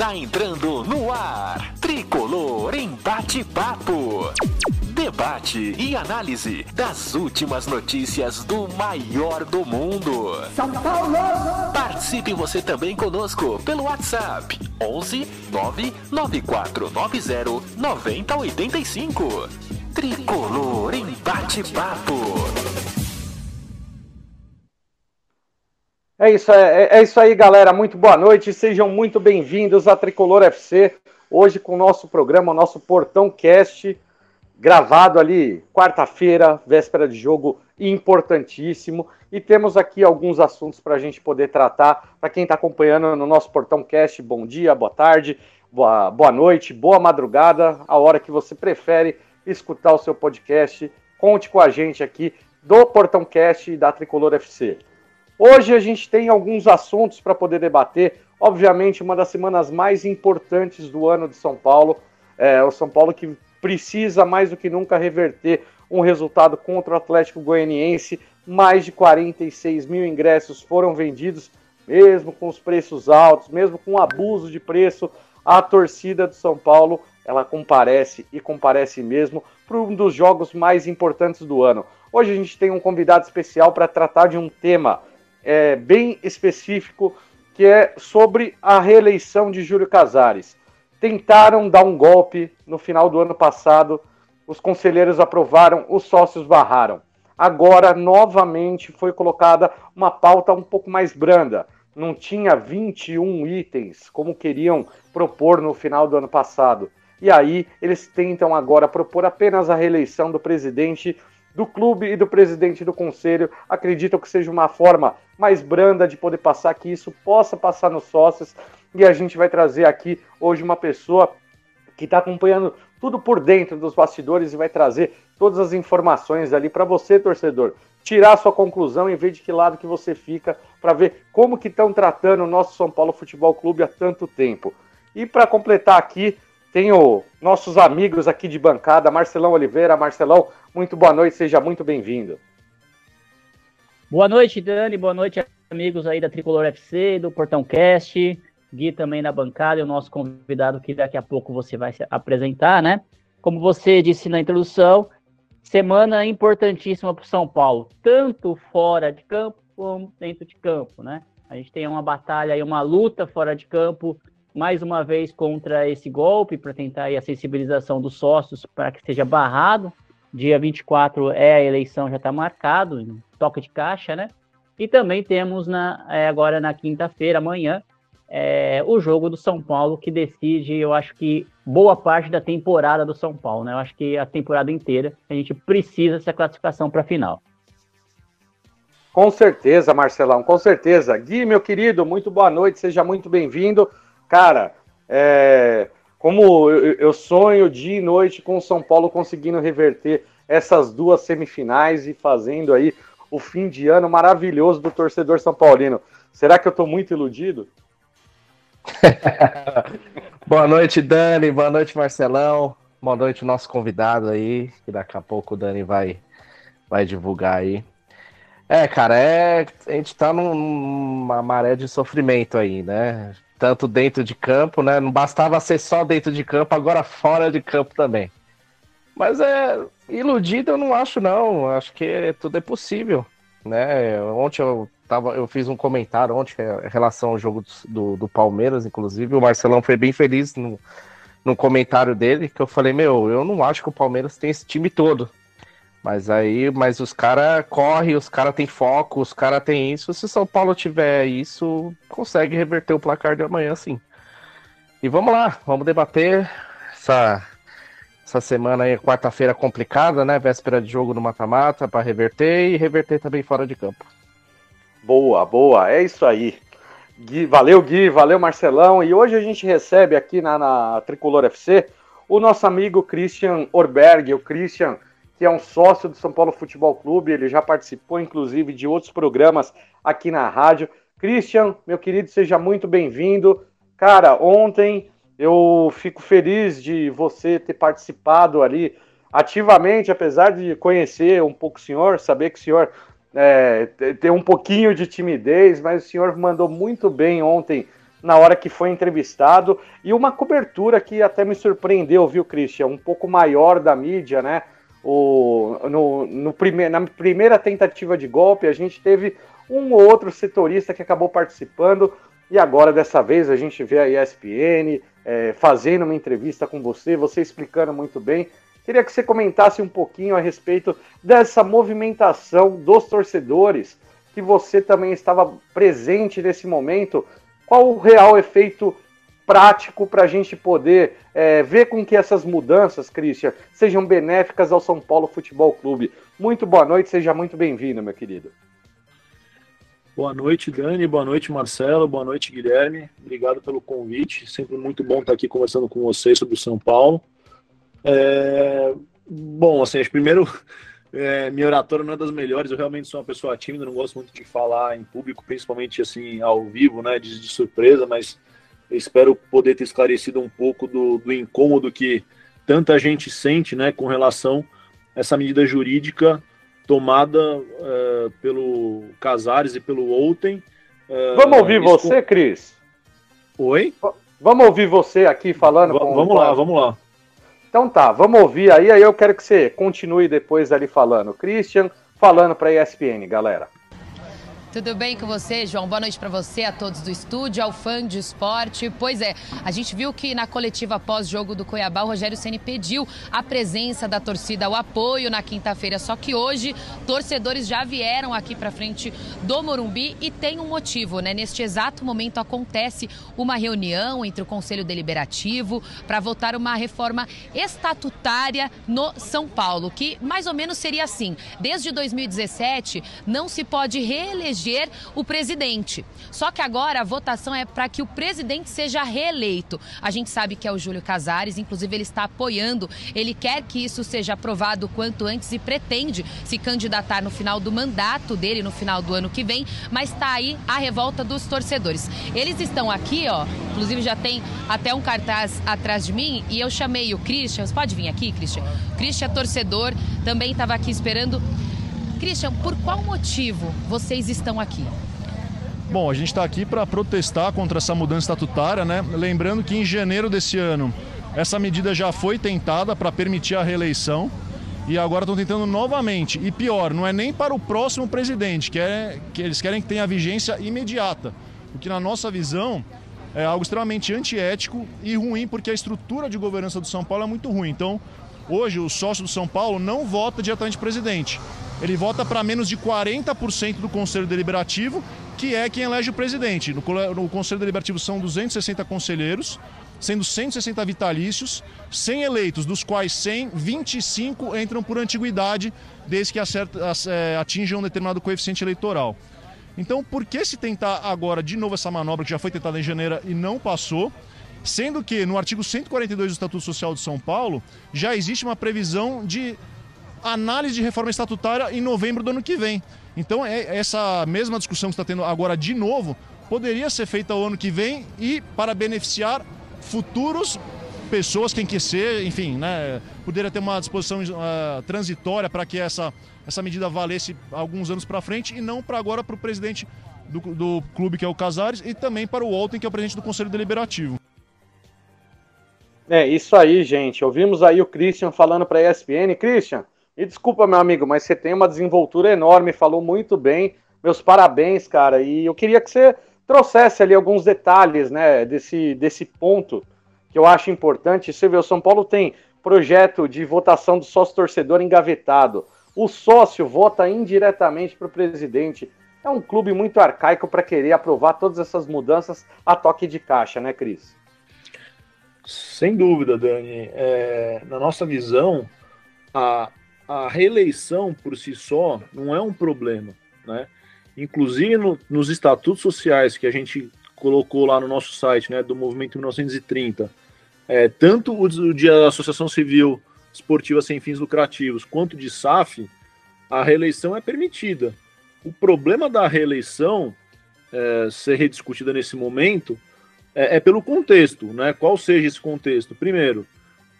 Está entrando no ar. Tricolor em bate-papo. Debate e análise das últimas notícias do maior do mundo. São Paulo! Participe você também conosco pelo WhatsApp 11 99490 9085. Tricolor em bate-papo. É isso, é, é isso aí, galera. Muito boa noite. Sejam muito bem-vindos à Tricolor FC. Hoje com o nosso programa, o nosso Portão Cast, gravado ali quarta-feira, véspera de jogo importantíssimo. E temos aqui alguns assuntos para a gente poder tratar. Para quem está acompanhando no nosso Portão Cast, bom dia, boa tarde, boa, boa noite, boa madrugada, a hora que você prefere escutar o seu podcast. Conte com a gente aqui do Portão Cast da Tricolor FC. Hoje a gente tem alguns assuntos para poder debater. Obviamente, uma das semanas mais importantes do ano de São Paulo. É, o São Paulo que precisa mais do que nunca reverter um resultado contra o Atlético Goianiense. Mais de 46 mil ingressos foram vendidos, mesmo com os preços altos, mesmo com o abuso de preço. A torcida do São Paulo ela comparece e comparece mesmo para um dos jogos mais importantes do ano. Hoje a gente tem um convidado especial para tratar de um tema é, bem específico, que é sobre a reeleição de Júlio Casares. Tentaram dar um golpe no final do ano passado, os conselheiros aprovaram, os sócios barraram. Agora, novamente, foi colocada uma pauta um pouco mais branda. Não tinha 21 itens, como queriam propor no final do ano passado. E aí, eles tentam agora propor apenas a reeleição do presidente do clube e do presidente do conselho acreditam que seja uma forma mais branda de poder passar, que isso possa passar nos sócios. E a gente vai trazer aqui hoje uma pessoa que está acompanhando tudo por dentro dos bastidores e vai trazer todas as informações ali para você, torcedor, tirar sua conclusão e ver de que lado que você fica para ver como que estão tratando o nosso São Paulo Futebol Clube há tanto tempo. E para completar aqui, tenho nossos amigos aqui de bancada, Marcelão Oliveira. Marcelão, muito boa noite, seja muito bem-vindo. Boa noite, Dani, boa noite, amigos aí da Tricolor FC, do Portão Cast, Gui também na bancada e o nosso convidado que daqui a pouco você vai se apresentar, né? Como você disse na introdução, semana importantíssima para o São Paulo, tanto fora de campo como dentro de campo, né? A gente tem uma batalha e uma luta fora de campo mais uma vez contra esse golpe para tentar a sensibilização dos sócios para que seja barrado. Dia 24 é a eleição, já está marcado, toca de caixa, né? E também temos na, é, agora na quinta-feira, amanhã, é, o jogo do São Paulo, que decide, eu acho que, boa parte da temporada do São Paulo, né? Eu acho que a temporada inteira a gente precisa dessa classificação para a final. Com certeza, Marcelão, com certeza. Gui, meu querido, muito boa noite, seja muito bem-vindo. Cara, é, como eu, sonho dia e noite com o São Paulo conseguindo reverter essas duas semifinais e fazendo aí o fim de ano maravilhoso do torcedor são paulino. Será que eu estou muito iludido? boa noite, Dani. Boa noite, Marcelão. Boa noite, nosso convidado aí, que daqui a pouco o Dani vai, vai divulgar aí. É, cara, é, a gente tá numa maré de sofrimento aí, né? Tanto dentro de campo, né? Não bastava ser só dentro de campo, agora fora de campo também. Mas é iludido, eu não acho não. Acho que tudo é possível, né? Ontem eu tava, eu fiz um comentário ontem em relação ao jogo do, do Palmeiras, inclusive o Marcelão foi bem feliz no, no comentário dele que eu falei meu, eu não acho que o Palmeiras tem esse time todo. Mas aí, mas os caras correm, os caras têm foco, os caras têm isso. Se São Paulo tiver isso, consegue reverter o placar de amanhã, sim. E vamos lá, vamos debater essa, essa semana aí, quarta-feira complicada, né? Véspera de jogo no mata-mata para reverter e reverter também fora de campo. Boa, boa, é isso aí. Gui, valeu, Gui, valeu, Marcelão. E hoje a gente recebe aqui na, na Tricolor FC o nosso amigo Christian Orberg, o Christian, que é um sócio do São Paulo Futebol Clube, ele já participou, inclusive, de outros programas aqui na rádio. Christian, meu querido, seja muito bem-vindo. Cara, ontem eu fico feliz de você ter participado ali ativamente, apesar de conhecer um pouco o senhor, saber que o senhor é, tem um pouquinho de timidez, mas o senhor mandou muito bem ontem na hora que foi entrevistado e uma cobertura que até me surpreendeu, viu, Christian? Um pouco maior da mídia, né? O, no, no prime na primeira tentativa de golpe, a gente teve um ou outro setorista que acabou participando, e agora dessa vez a gente vê a ESPN é, fazendo uma entrevista com você, você explicando muito bem. Queria que você comentasse um pouquinho a respeito dessa movimentação dos torcedores, que você também estava presente nesse momento. Qual o real efeito prático para a gente poder é, ver com que essas mudanças, Christian, sejam benéficas ao São Paulo Futebol Clube? Muito boa noite, seja muito bem-vindo, meu querido. Boa noite, Dani. Boa noite, Marcelo. Boa noite, Guilherme. Obrigado pelo convite. Sempre muito bom estar aqui conversando com vocês sobre o São Paulo. É... Bom, assim, primeiro, é, minha oratória não é das melhores. Eu realmente sou uma pessoa tímida, não gosto muito de falar em público, principalmente assim ao vivo, né, de, de surpresa. Mas espero poder ter esclarecido um pouco do, do incômodo que tanta gente sente, né, com relação a essa medida jurídica tomada uh, pelo Casares e pelo Outem. Uh, Vamos ouvir você, com... Cris? Oi? Vamos ouvir você aqui falando? V com... Vamos lá, vamos lá. Então tá, vamos ouvir aí, aí eu quero que você continue depois ali falando. Christian, falando para a ESPN, galera. Tudo bem com você, João? Boa noite para você, a todos do estúdio, ao fã de esporte. Pois é, a gente viu que na coletiva pós-jogo do Cuiabá, o Rogério Ceni pediu a presença da torcida, o apoio na quinta-feira. Só que hoje, torcedores já vieram aqui para frente do Morumbi e tem um motivo, né? Neste exato momento acontece uma reunião entre o Conselho Deliberativo para votar uma reforma estatutária no São Paulo, que mais ou menos seria assim: desde 2017 não se pode reeleger eleger o presidente. Só que agora a votação é para que o presidente seja reeleito. A gente sabe que é o Júlio Casares, inclusive ele está apoiando, ele quer que isso seja aprovado quanto antes e pretende se candidatar no final do mandato dele, no final do ano que vem, mas está aí a revolta dos torcedores. Eles estão aqui, ó, inclusive já tem até um cartaz atrás de mim e eu chamei o Christian, você pode vir aqui, Christian? O Christian é torcedor, também estava aqui esperando Christian, por qual motivo vocês estão aqui? Bom, a gente está aqui para protestar contra essa mudança estatutária, né? Lembrando que em janeiro desse ano essa medida já foi tentada para permitir a reeleição e agora estão tentando novamente. E pior, não é nem para o próximo presidente, que, é, que eles querem que tenha vigência imediata. O que, na nossa visão, é algo extremamente antiético e ruim, porque a estrutura de governança do São Paulo é muito ruim. Então, hoje, o sócio do São Paulo não vota diretamente presidente ele vota para menos de 40% do Conselho Deliberativo, que é quem elege o presidente. No, no Conselho Deliberativo são 260 conselheiros, sendo 160 vitalícios, 100 eleitos, dos quais 100, 25 entram por antiguidade, desde que é, atinjam um determinado coeficiente eleitoral. Então, por que se tentar agora de novo essa manobra que já foi tentada em janeiro e não passou? Sendo que no artigo 142 do Estatuto Social de São Paulo já existe uma previsão de análise de reforma estatutária em novembro do ano que vem. Então, é, essa mesma discussão que está tendo agora de novo poderia ser feita o ano que vem e para beneficiar futuros pessoas, quem quer ser, enfim, né, poderia ter uma disposição uh, transitória para que essa, essa medida valesse alguns anos para frente e não para agora para o presidente do, do, clube, que é o Casares, e também para o Walton, que é o presidente do Conselho Deliberativo. É, isso aí, gente. Ouvimos aí o Christian falando para a ESPN. Christian, e desculpa, meu amigo, mas você tem uma desenvoltura enorme, falou muito bem. Meus parabéns, cara. E eu queria que você trouxesse ali alguns detalhes, né, desse, desse ponto que eu acho importante. Você vê, o São Paulo tem projeto de votação do sócio torcedor engavetado. O sócio vota indiretamente para o presidente. É um clube muito arcaico para querer aprovar todas essas mudanças a toque de caixa, né, Cris? Sem dúvida, Dani. É, na nossa visão, a, a reeleição por si só não é um problema, né? Inclusive no, nos estatutos sociais que a gente colocou lá no nosso site, né, do Movimento 1930, é, tanto o, o de Associação Civil Esportiva Sem Fins Lucrativos quanto de SAF, a reeleição é permitida. O problema da reeleição é, ser rediscutida nesse momento é, é, pelo contexto, né? Qual seja esse contexto? Primeiro,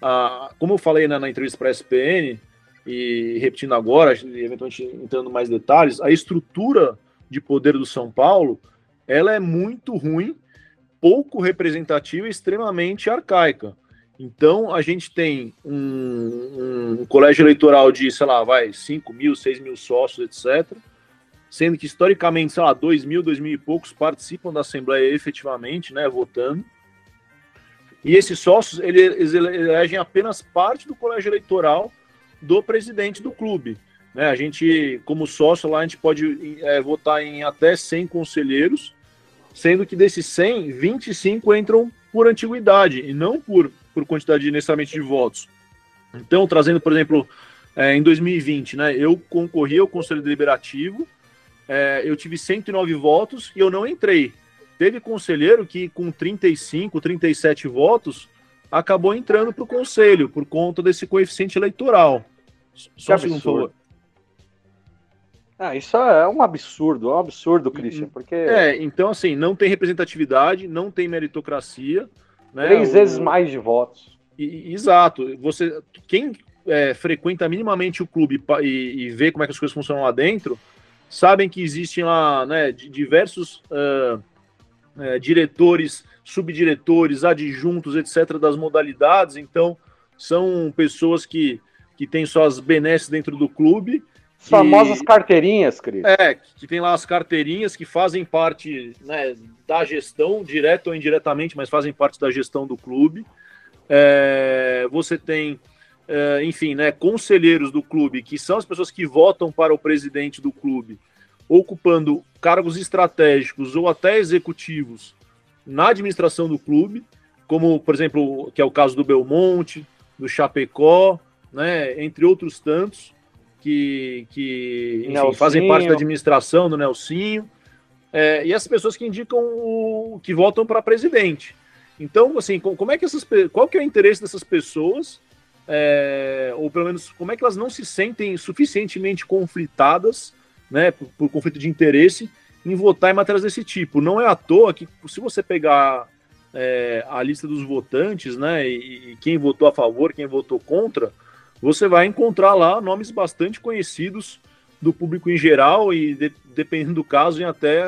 a, como eu falei na, na entrevista para a SPN, e repetindo agora, eventualmente entrando mais detalhes, a estrutura de poder do São Paulo ela é muito ruim, pouco representativa e extremamente arcaica. Então, a gente tem um, um, colégio eleitoral de, sei lá, vai, 5 mil, 6 mil sócios, etc. Sendo que, historicamente, sei lá, 2 mil, 2 mil e poucos participam da Assembleia efetivamente, né, votando. E esses sócios, eles elegem apenas parte do colégio eleitoral do presidente do clube. Né? A gente, como sócio lá, a gente pode é, votar em até 100 conselheiros, sendo que desses 100, 25 entram por antiguidade e não por, por quantidade necessariamente de votos. Então, trazendo, por exemplo, é, em 2020, né, eu concorri ao Conselho Deliberativo, é, eu tive 109 votos e eu não entrei. Teve conselheiro que, com 35, 37 votos, acabou entrando para o conselho por conta desse coeficiente eleitoral. Só um segundo, por favor. Ah, isso é um absurdo, é um absurdo, Christian, porque... É, então, assim, não tem representatividade, não tem meritocracia. Né? Três o... vezes mais de votos. E, exato. Você, quem é, frequenta minimamente o clube e, e, vê como é que as coisas funcionam lá dentro, sabem que existem lá né, diversos uh, uh, diretores, subdiretores, adjuntos, etc., das modalidades. Então, são pessoas que, que têm suas benesses dentro do clube as famosas carteirinhas, Cris. É, que tem lá as carteirinhas que fazem parte né, da gestão, direto ou indiretamente, mas fazem parte da gestão do clube. É, você tem, é, enfim, né, conselheiros do clube, que são as pessoas que votam para o presidente do clube, ocupando cargos estratégicos ou até executivos na administração do clube, como, por exemplo, que é o caso do Belmonte, do Chapecó, né, entre outros tantos que, que enfim, fazem parte da administração do Nelsinho, é, e essas pessoas que indicam o que votam para presidente. Então, assim, como é que essas qual que é o interesse dessas pessoas? É, ou pelo menos como é que elas não se sentem suficientemente conflitadas, né, por, por, conflito de interesse, em votar em matérias desse tipo. Não é à toa que, se você pegar é, a lista dos votantes, né, e, e, quem votou a favor, quem votou contra, você vai encontrar lá nomes bastante conhecidos do público em geral e, de, dependendo do caso, em até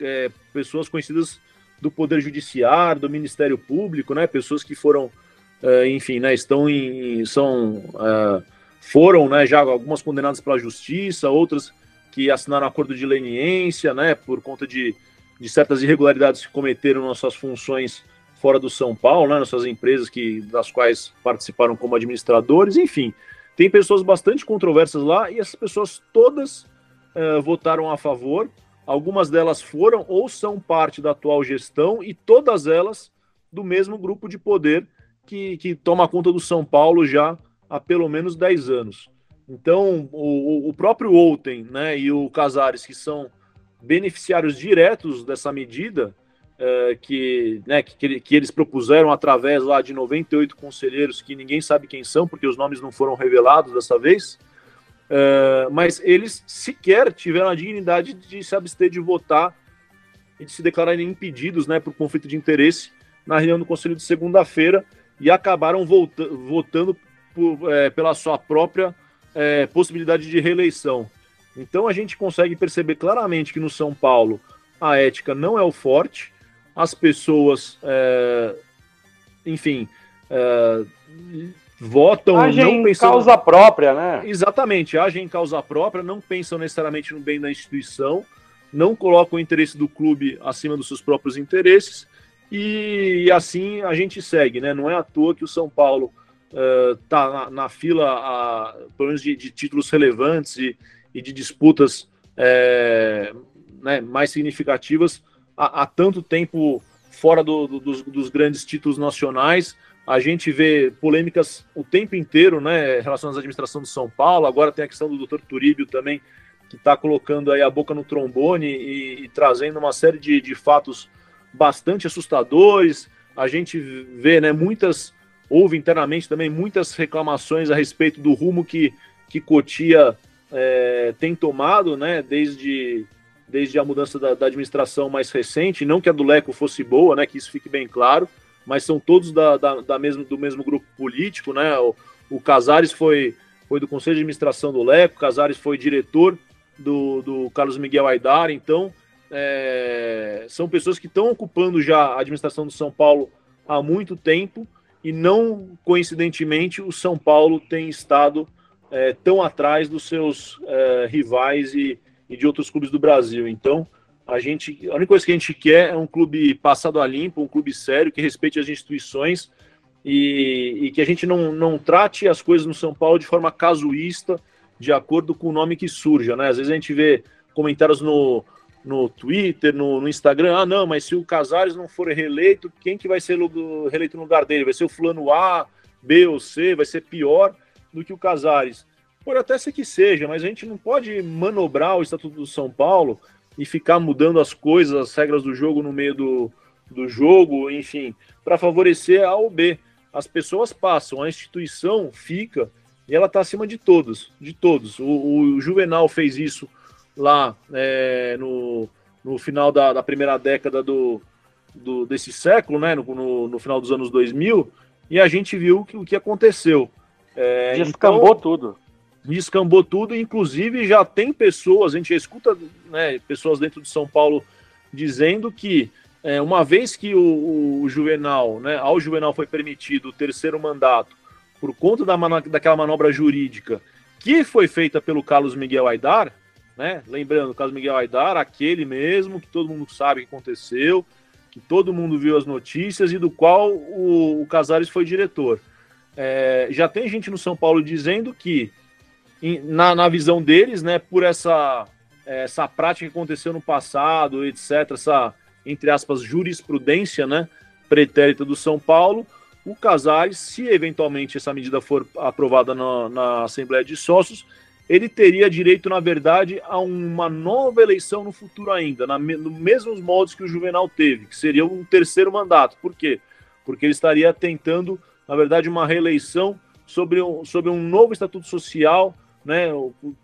é, pessoas conhecidas do Poder Judiciário, do Ministério Público, né? Pessoas que foram, é, enfim, né? Estão em, são, é, foram, né? Já algumas condenadas pela Justiça, outras que assinaram acordo de leniência, né? Por conta de, de certas irregularidades que cometeram nas suas funções fora do São Paulo, né, nessas empresas que, das quais participaram como administradores, enfim. Tem pessoas bastante controversas lá e essas pessoas todas uh, votaram a favor. Algumas delas foram ou são parte da atual gestão e todas elas do mesmo grupo de poder que, que toma conta do São Paulo já há pelo menos 10 anos. Então, o, o próprio Outem né, e o Casares, que são beneficiários diretos dessa medida, uh, que, né, que, que, eles propuseram através lá de 98 conselheiros que ninguém sabe quem são, porque os nomes não foram revelados dessa vez, uh, mas eles sequer tiveram a dignidade de se abster de votar e de se declararem impedidos né, por conflito de interesse na reunião do Conselho de segunda-feira e acabaram votando por, é, pela sua própria é, possibilidade de reeleição. Então a gente consegue perceber claramente que no São Paulo a ética não é o forte, as pessoas, é, enfim, é, votam agem não pensam... em causa própria, né? Exatamente, agem em causa própria, não pensam necessariamente no bem da instituição, não colocam o interesse do clube acima dos seus próprios interesses, e, e assim a gente segue, né? Não é à toa que o São Paulo está uh, na, na, fila, a, pelo menos de, de títulos relevantes e, e de disputas é, né, mais significativas há, há tanto tempo fora do, do, dos, dos, grandes títulos nacionais. A gente vê polêmicas o tempo inteiro, né, relacionadas à administração de São Paulo. Agora tem a questão do Dr. Turíbio também, que está colocando aí a boca no trombone e, e trazendo uma série de, de, fatos bastante assustadores. A gente vê, né, muitas houve internamente também muitas reclamações a respeito do rumo que, que Cotia é, tem tomado, né, desde, desde a mudança da, da, administração mais recente, não que a do Leco fosse boa, né, que isso fique bem claro, mas são todos da, da, da mesmo, do mesmo grupo político, né, o, o Casares foi, foi do Conselho de Administração do Leco, o Casares foi diretor do, do Carlos Miguel Aidar, então é, são pessoas que estão ocupando já a administração do São Paulo há muito tempo, e não coincidentemente o São Paulo tem estado é, tão atrás dos seus é, rivais e, e, de outros clubes do Brasil. Então, a gente, a única coisa que a gente quer é um clube passado a limpo, um clube sério, que respeite as instituições e, e que a gente não, não trate as coisas no São Paulo de forma casuísta, de acordo com o nome que surja. Né? Às vezes a gente vê comentários no, no Twitter, no, no, Instagram, ah, não, mas se o Casares não for reeleito, quem que vai ser reeleito no lugar dele? Vai ser o fulano A, B ou C, vai ser pior do que o Casares. Pode até ser que seja, mas a gente não pode manobrar o Estatuto do São Paulo e ficar mudando as coisas, as regras do jogo no meio do, do jogo, enfim, para favorecer A ou B. As pessoas passam, a instituição fica e ela está acima de todos, de todos. O, o Juvenal fez isso lá é, no, no final da, da, primeira década do, do, desse século, né, no, no, no, final dos anos 2000, e a gente viu que, o que aconteceu. É, descambou então, tudo. Descambou tudo, inclusive já tem pessoas, a gente já escuta né, pessoas dentro de São Paulo dizendo que é, uma vez que o, o, Juvenal, né, ao Juvenal foi permitido o terceiro mandato por conta da daquela manobra jurídica que foi feita pelo Carlos Miguel Aidar, né? Lembrando, o caso Miguel Aidar, aquele mesmo que todo mundo sabe que aconteceu, que todo mundo viu as notícias e do qual o, o Casares foi diretor. É, já tem gente no São Paulo dizendo que, na, na visão deles, né, por essa, essa prática que aconteceu no passado, etc., essa, entre aspas, jurisprudência né, pretérita do São Paulo, o Casares, se eventualmente essa medida for aprovada na, na Assembleia de Sócios, ele teria direito, na verdade, a uma nova eleição no futuro ainda, na, no mesmos moldes que o Juvenal teve, que seria um terceiro mandato. Por quê? Porque ele estaria tentando, na verdade, uma reeleição sobre um, sobre um novo estatuto social, né?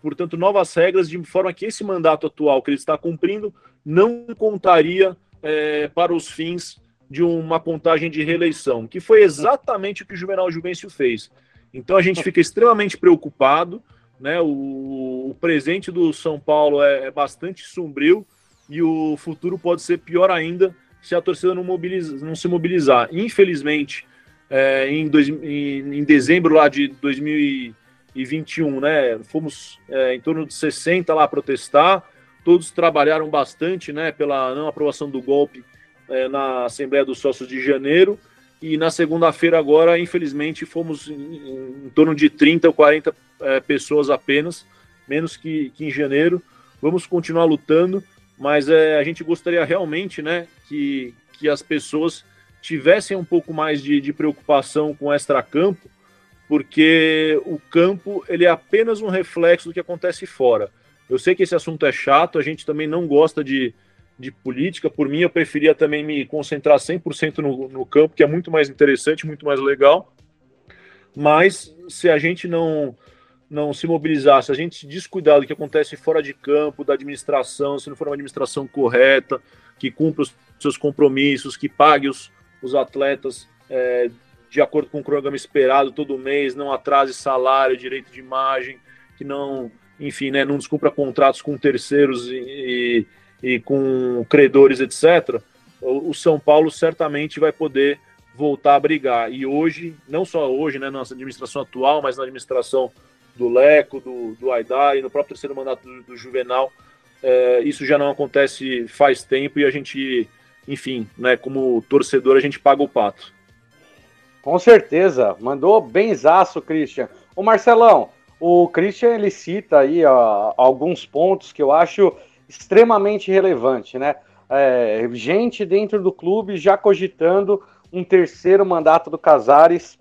portanto, novas regras, de forma que esse mandato atual que ele está cumprindo não contaria é, para os fins de uma contagem de reeleição, que foi exatamente o que o Juvenal Juvencio fez. Então a gente fica extremamente preocupado né? O, o presente do São Paulo é, é, bastante sombrio e o futuro pode ser pior ainda se a torcida não, mobiliza, não se mobilizar. Infelizmente, é, em, dois, em, em, dezembro lá de 2021, né, fomos é, em torno de 60 lá protestar, todos trabalharam bastante né, pela não aprovação do golpe é, na Assembleia dos Sócios de janeiro, e na segunda-feira agora, infelizmente, fomos em, em, torno de 30 ou 40 é, pessoas apenas, menos que, que, em janeiro. Vamos continuar lutando, mas é, a gente gostaria realmente né, que, que as pessoas tivessem um pouco mais de, de preocupação com o extracampo, porque o campo ele é apenas um reflexo do que acontece fora. Eu sei que esse assunto é chato, a gente também não gosta de, de política. Por mim, eu preferia também me concentrar 100% no, no campo, que é muito mais interessante, muito mais legal. Mas se a gente não não se mobilizar, se a gente descuidar do que acontece fora de campo, da administração, se não for uma administração correta, que cumpra os seus compromissos, que pague os, os atletas é, de acordo com o cronograma esperado todo mês, não atrase salário, direito de imagem, que não, enfim, né, não descumpra contratos com terceiros e, com credores, etc., o, São Paulo certamente vai poder voltar a brigar. E hoje, não só hoje, né, na nossa administração atual, mas na administração do Leco, do, do Aidar e no próprio terceiro mandato do, do Juvenal, é, isso já não acontece faz tempo e a gente, enfim, né, como torcedor, a gente paga o pato. Com certeza, mandou benzaço, Christian. O Marcelão, o Christian ele cita aí ó, alguns pontos que eu acho extremamente relevante, né? É, gente dentro do clube já cogitando um terceiro mandato do Casares,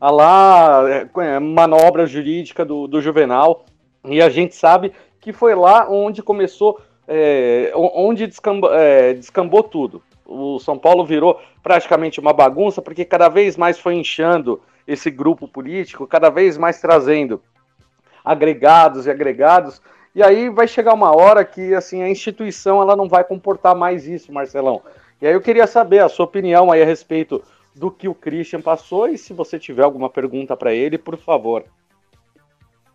a lá é, é, manobra jurídica do, do Juvenal, e a gente sabe que foi lá onde começou, é, onde descambou, é, descambou tudo. o São Paulo virou praticamente uma bagunça, porque cada vez mais foi inchando esse grupo político, cada vez mais trazendo agregados e agregados, e aí vai chegar uma hora que assim a instituição ela não vai comportar mais isso, Marcelão. E aí eu queria saber a sua opinião aí a respeito do que o Christian passou e se você tiver alguma pergunta para ele, por favor.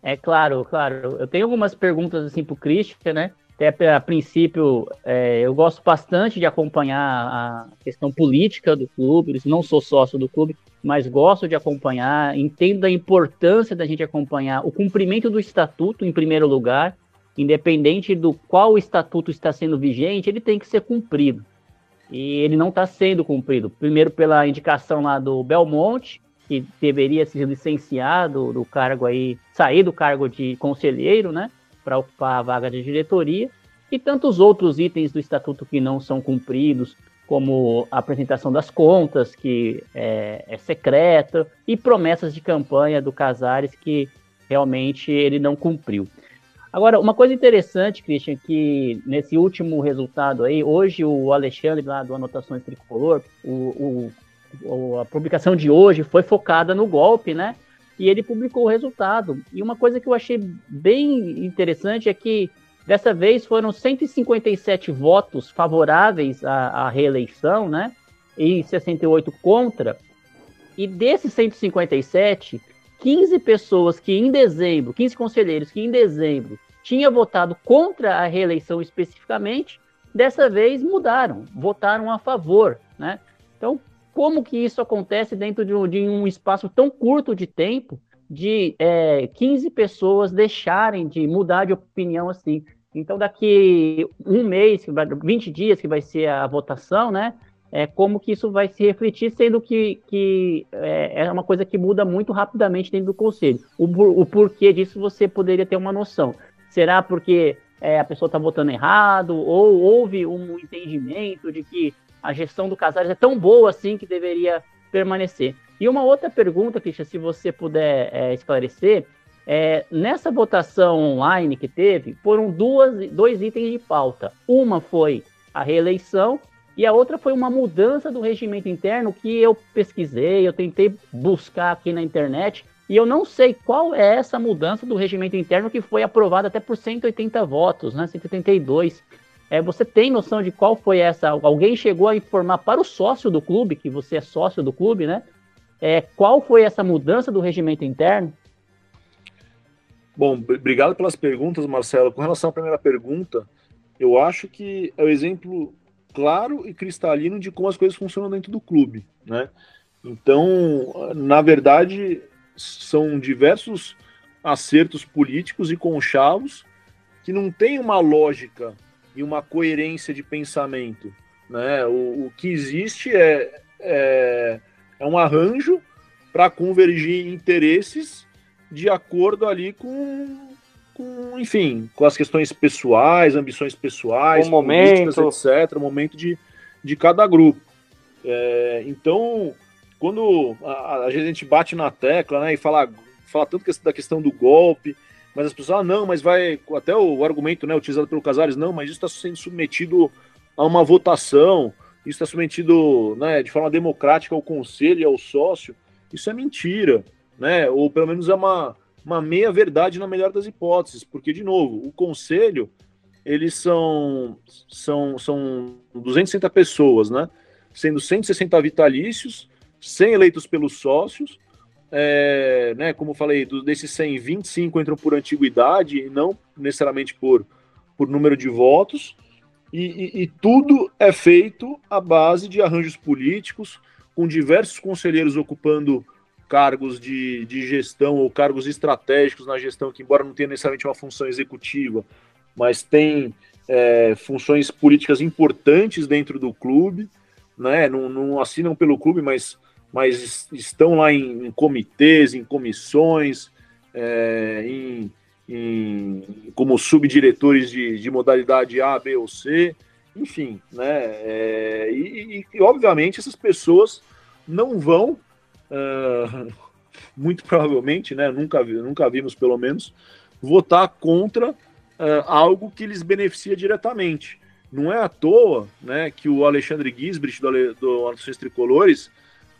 É claro, claro. Eu tenho algumas perguntas assim para o Christian, né? Até a princípio, é, eu gosto bastante de acompanhar a questão política do clube. Não sou sócio do clube, mas gosto de acompanhar. Entendo a importância da gente acompanhar o cumprimento do estatuto, em primeiro lugar, independente do qual estatuto está sendo vigente, ele tem que ser cumprido. E ele não está sendo cumprido. Primeiro, pela indicação lá do Belmonte, que deveria ser licenciado do cargo aí, sair do cargo de conselheiro, né, para ocupar a vaga de diretoria, e tantos outros itens do estatuto que não são cumpridos, como a apresentação das contas, que é, é secreta, e promessas de campanha do Casares que realmente ele não cumpriu. Agora, uma coisa interessante, Christian, que nesse último resultado aí, hoje o Alexandre lá do Anotações Tricolor, o, o, a publicação de hoje foi focada no golpe, né? E ele publicou o resultado. E uma coisa que eu achei bem interessante é que dessa vez foram 157 votos favoráveis à, à reeleição, né? E 68 contra. E desses 157, 15 pessoas que em dezembro, 15 conselheiros que em dezembro tinha votado contra a reeleição especificamente, dessa vez mudaram, votaram a favor, né? Então, como que isso acontece dentro de um, de um espaço tão curto de tempo, de é, 15 pessoas deixarem de mudar de opinião assim? Então, daqui um mês, 20 dias que vai ser a votação, né? É, como que isso vai se refletir, sendo que, que é, é uma coisa que muda muito rapidamente dentro do conselho. O, o porquê disso você poderia ter uma noção. Será porque é, a pessoa está votando errado? Ou houve um entendimento de que a gestão do Casares é tão boa assim que deveria permanecer? E uma outra pergunta, Cristian, se você puder é, esclarecer, é, nessa votação online que teve, foram duas, dois itens de pauta. Uma foi a reeleição e a outra foi uma mudança do regimento interno que eu pesquisei, eu tentei buscar aqui na internet e eu não sei qual é essa mudança do regimento interno que foi aprovada até por 180 votos, né? 182. É, você tem noção de qual foi essa? Alguém chegou a informar para o sócio do clube, que você é sócio do clube, né? É, qual foi essa mudança do regimento interno? Bom, obrigado pelas perguntas, Marcelo. Com relação à primeira pergunta, eu acho que é o um exemplo claro e cristalino de como as coisas funcionam dentro do clube, né? Então, na verdade, são diversos acertos políticos e conchavos que não tem uma lógica e uma coerência de pensamento. Né? O, o que existe é, é, é um arranjo para convergir interesses de acordo ali com, com, enfim, com as questões pessoais, ambições pessoais, momento, etc., o momento de, de cada grupo. É, então, quando a, a, gente bate na tecla, né, e fala, fala tanto da questão do golpe, mas as pessoas, ah, não, mas vai, até o argumento, né, utilizado pelo Casares, não, mas isso está sendo submetido a uma votação, isso está submetido, né, de forma democrática ao conselho e ao sócio, isso é mentira, né, ou pelo menos é uma, uma meia verdade na melhor das hipóteses, porque, de novo, o conselho, eles são, são, são 260 pessoas, né, sendo 160 vitalícios, 100 eleitos pelos sócios, é, né, como falei, do, desses 100, 25 entram por antiguidade e não necessariamente por, por número de votos, e, e, e, tudo é feito à base de arranjos políticos, com diversos conselheiros ocupando cargos de, de gestão ou cargos estratégicos na gestão, que embora não tenha necessariamente uma função executiva, mas tem é, funções políticas importantes dentro do clube, né? não, não assinam pelo clube, mas mas estão lá em, em comitês, em comissões, é, em, em, como subdiretores de, de, modalidade A, B ou C, enfim, né? É, e, e, obviamente essas pessoas não vão, uh, muito provavelmente, né? Nunca, nunca vimos pelo menos, votar contra uh, algo que lhes beneficia diretamente. Não é à toa né, que o Alexandre Gisbrich, do, do Ações Tricolores,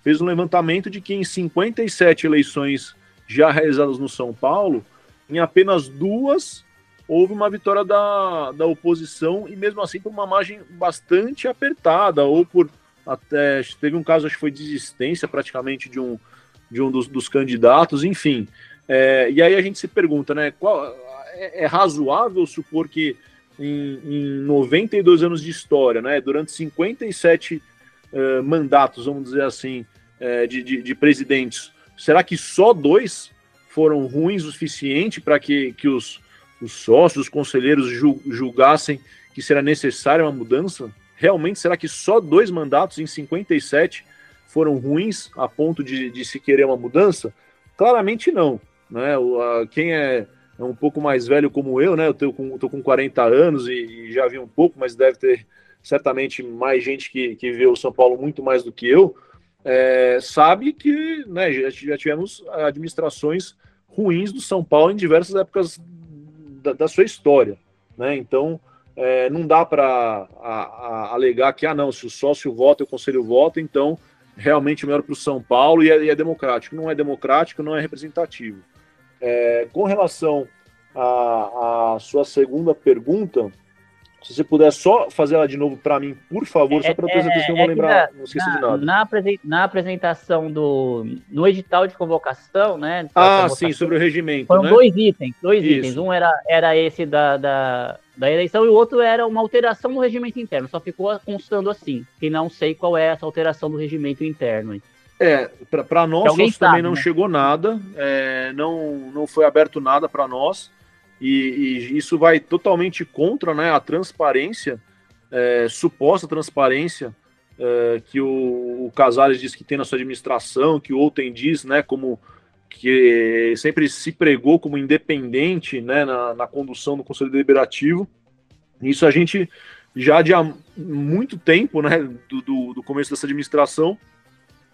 fez um levantamento de que em 57 eleições já realizadas no São Paulo, em apenas duas houve uma vitória da, da oposição e mesmo assim por uma margem bastante apertada, ou por até teve um caso, acho que foi desistência praticamente de um, de um dos, dos candidatos, enfim. É, e aí a gente se pergunta, né? Qual, é, é razoável supor que em, em 92 anos de história, né, durante 57 uh, mandatos, vamos dizer assim, uh, de, de, de, presidentes, será que só dois foram ruins o suficiente para que, que os, os sócios, os conselheiros julgassem que será necessária uma mudança? Realmente, será que só dois mandatos em 57 foram ruins a ponto de, de se querer uma mudança? Claramente não. Né? O, a, quem é é um pouco mais velho como eu, né? Eu tô com, com 40 anos e, e, já vi um pouco, mas deve ter certamente mais gente que, que vê o São Paulo muito mais do que eu. É, sabe que né, já, tivemos administrações ruins do São Paulo em diversas épocas da, da sua história. Né? Então, é, não dá para alegar que, ah, não, se o sócio vota e o conselho vota, então realmente é melhor para o São Paulo e é, e é democrático. Não é democrático, não é representativo. É, com relação à, sua segunda pergunta, se você puder só fazer ela de novo para mim, por favor, só para eu ter certeza que eu vou é lembrar, na, não esqueci de nada. Na, na, apresentação do. No edital de convocação, né? Ah, convocação, sim, sobre o regimento. Foram né? dois itens, dois Isso. itens. Um era, era esse da, da, da eleição e o outro era uma alteração no regimento interno. Só ficou constando assim. Que não sei qual é essa alteração do regimento interno. É, para nós sabe, também não né? chegou nada, é, não, não foi aberto nada para nós, e, e, isso vai totalmente contra né, a transparência, é, suposta transparência é, que o, o Casares diz que tem na sua administração, que o Outem diz, né, como que sempre se pregou como independente né, na, na condução do Conselho Deliberativo. Isso a gente já de há muito tempo, né, do, do, do começo dessa administração,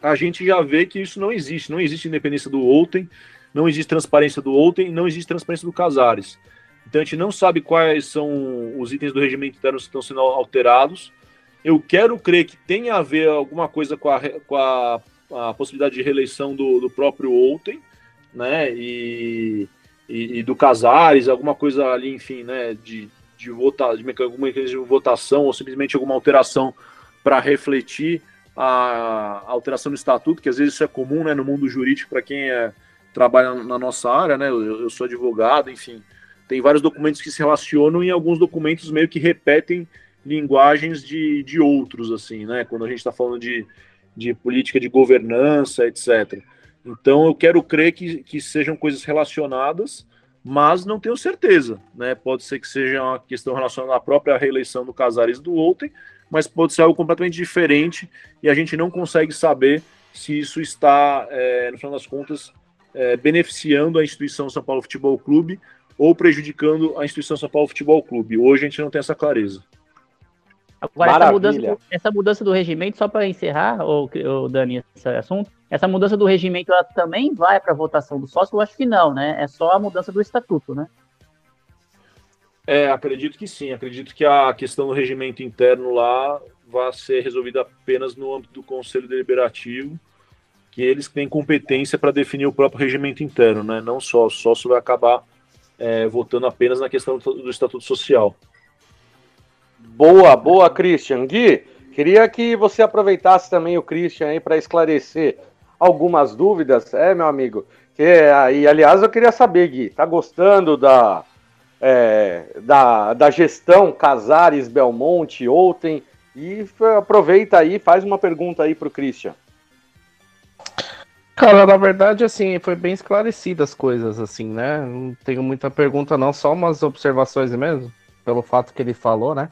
a gente já vê que isso não existe. Não existe independência do Outem, não existe transparência do Outem, não existe transparência do Casares. Então a gente não sabe quais são os itens do regimento interno que estão sendo alterados. Eu quero crer que tenha a ver alguma coisa com a, com a, a possibilidade de reeleição do, do próprio Outem, né? E, e, e, do Casares, alguma coisa ali, enfim, né? De, de, vota, de alguma de votação ou simplesmente alguma alteração para refletir a alteração do estatuto, que às vezes isso é comum né, no mundo jurídico para quem é, trabalha na nossa área, né? Eu, eu, sou advogado, enfim. Tem vários documentos que se relacionam e alguns documentos meio que repetem linguagens de, de outros, assim, né? Quando a gente está falando de, de política de governança, etc. Então eu quero crer que, que sejam coisas relacionadas, mas não tenho certeza, né? Pode ser que seja uma questão relacionada à própria reeleição do Casares do Outem, mas pode ser algo completamente diferente e a gente não consegue saber se isso está, é, no final das contas, é, beneficiando a instituição São Paulo Futebol Clube ou prejudicando a instituição São Paulo Futebol Clube. Hoje a gente não tem essa clareza. Agora, essa mudança, essa mudança, do regimento, só para encerrar, o, o Dani, esse assunto, essa mudança do regimento ela também vai para a votação do sócio? Eu acho que não, né? É só a mudança do estatuto, né? É, acredito que sim. Acredito que a questão do regimento interno lá vai ser resolvida apenas no âmbito do Conselho Deliberativo, que eles têm competência para definir o próprio regimento interno, né? Não só, o sócio vai acabar é, votando apenas na questão do, do Estatuto Social. Boa, boa, Christian. Gui, queria que você aproveitasse também o Christian aí para esclarecer algumas dúvidas, é, meu amigo? Que, e, aliás, eu queria saber, Gui, tá gostando da, é, da, da gestão Casares, Belmonte, Outem. E aproveita aí, faz uma pergunta aí para o Christian. Cara, na verdade, assim, foi bem esclarecidas as coisas, assim, né? Não tenho muita pergunta, não, só umas observações mesmo, pelo fato que ele falou, né?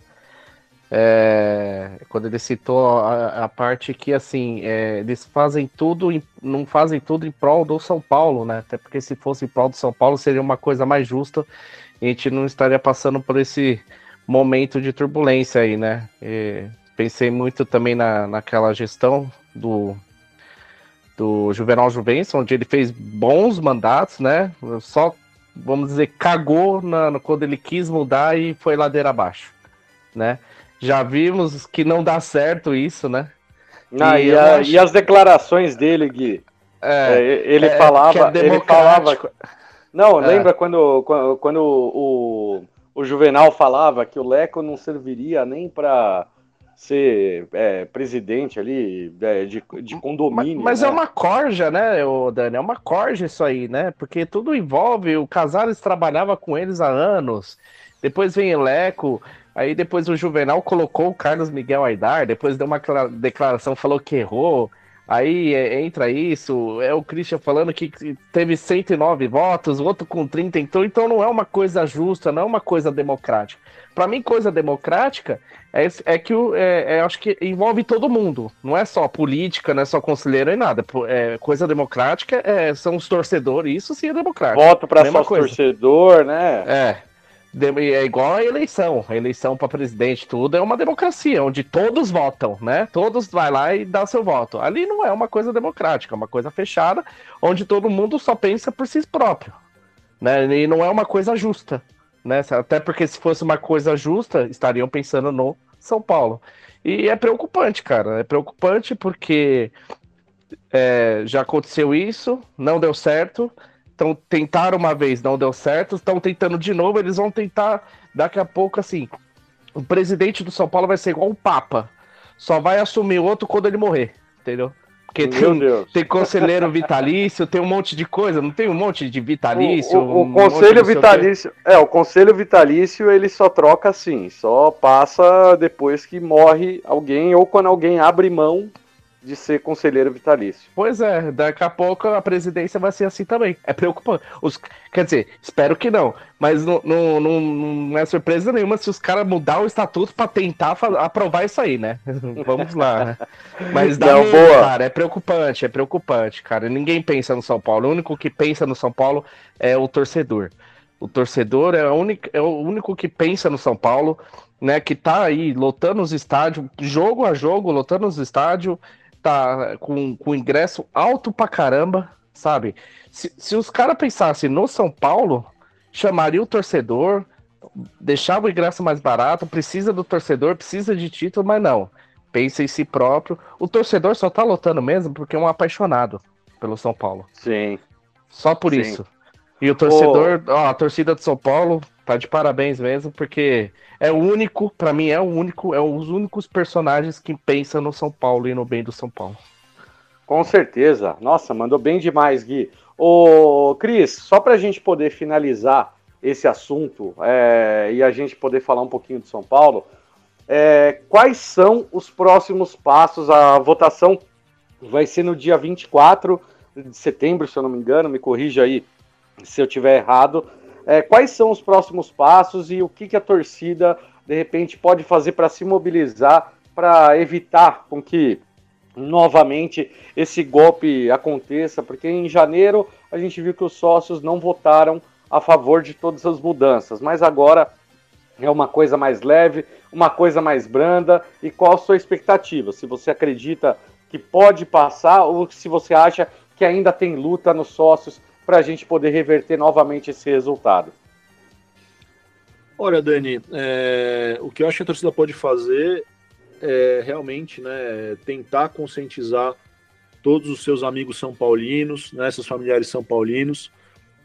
É, quando ele citou a, a parte que, assim, é, eles fazem tudo, em, não fazem tudo em prol do São Paulo, né? Até porque se fosse em prol do São Paulo seria uma coisa mais justa a gente não estaria passando por esse momento de turbulência aí, né? E pensei muito também na, naquela gestão do, do Juvenal Juvencio, onde ele fez bons mandatos, né? Só, vamos dizer, cagou na, quando ele quis mudar e foi ladeira abaixo, né? Já vimos que não dá certo isso, né? Ah, e, e, a, acho... e as declarações dele, Gui? É, é, ele, é, falava, é ele falava. Não, é. lembra quando, quando, quando o, o Juvenal falava que o Leco não serviria nem para ser é, presidente ali é, de, de condomínio. Mas, mas é né? é uma corja, né, o Dani? É uma corja isso aí, né? Porque tudo envolve. O Casares trabalhava com eles há anos. Depois vem o Leco. Aí depois o Juvenal colocou o Carlos Miguel Aidar. Depois deu uma declaração, falou que errou. Aí é, entra isso, é o Christian falando que teve 109 votos, o outro com 30, então, então não é uma coisa justa, não é uma coisa democrática. Para mim, coisa democrática é, é que é, é, acho que envolve todo mundo, não é só política, não é só conselheiro e nada. É, coisa democrática é, são os torcedores, isso sim é democrático. Voto para só torcedor, né? É, é igual a eleição. A eleição para presidente, tudo é uma democracia, onde todos votam, né? Todos vai lá e dá seu voto. Ali não é uma coisa democrática, é uma coisa fechada, onde todo mundo só pensa por si próprio, né? E não é uma coisa justa, né? Até porque se fosse uma coisa justa, estariam pensando no São Paulo. E é preocupante, cara. É preocupante porque é, já aconteceu isso, não deu certo. Então, tentaram uma vez, não deu certo, estão tentando de novo, eles vão tentar daqui a pouco, assim. O presidente do São Paulo vai ser igual o Papa. Só vai assumir outro quando ele morrer, entendeu? Porque tem, tem conselheiro vitalício, tem um monte de coisa, não tem um monte de vitalício? O, o, o um conselho vitalício, é, o conselho vitalício ele só troca assim, só passa depois que morre alguém ou quando alguém abre mão de ser conselheiro vitalício. Pois é, daqui a pouco a presidência vai ser assim também. É preocupante. Os, quer dizer, espero que não. Mas não, não, não, não é surpresa nenhuma se os caras mudar o estatuto para tentar aprovar isso aí, né? Vamos lá, né? Mas dá não, boa. cara, é preocupante, é preocupante, cara. Ninguém pensa no São Paulo. O único que pensa no São Paulo é o torcedor. O torcedor é, único, é o único que pensa no São Paulo, né? Que tá aí lotando os estádios, jogo a jogo, lotando os estádios tá com, com ingresso alto pra caramba, sabe? Se, se os caras pensassem no São Paulo, chamaria o torcedor, deixava o ingresso mais barato, precisa do torcedor, precisa de título, mas não. Pensa em si próprio. O torcedor só tá lotando mesmo porque é um apaixonado pelo São Paulo. Sim. Só por Sim. isso. E o torcedor, ó, a torcida de São Paulo tá de parabéns mesmo, porque é o único, para mim é o único, é os únicos personagens que pensam no São Paulo e no bem do São Paulo. Com certeza. Nossa, mandou bem demais, Gui. Ô, Cris, só para a gente poder finalizar esse assunto é, e a gente poder falar um pouquinho de São Paulo, é, quais são os próximos passos? A votação vai ser no dia 24 de setembro, se eu não me engano, me corrija aí se eu tiver errado. É, quais são os próximos passos e o que, que a torcida, de repente, pode fazer para se mobilizar para evitar com que novamente esse golpe aconteça? Porque em janeiro a gente viu que os sócios não votaram a favor de todas as mudanças, mas agora é uma coisa mais leve, uma coisa mais branda. E qual a sua expectativa? Se você acredita que pode passar ou se você acha que ainda tem luta nos sócios para a gente poder reverter novamente esse resultado? Olha, Dani, é, o que eu acho que a torcida pode fazer é realmente né, tentar conscientizar todos os seus amigos são paulinos, né, seus familiares são paulinos,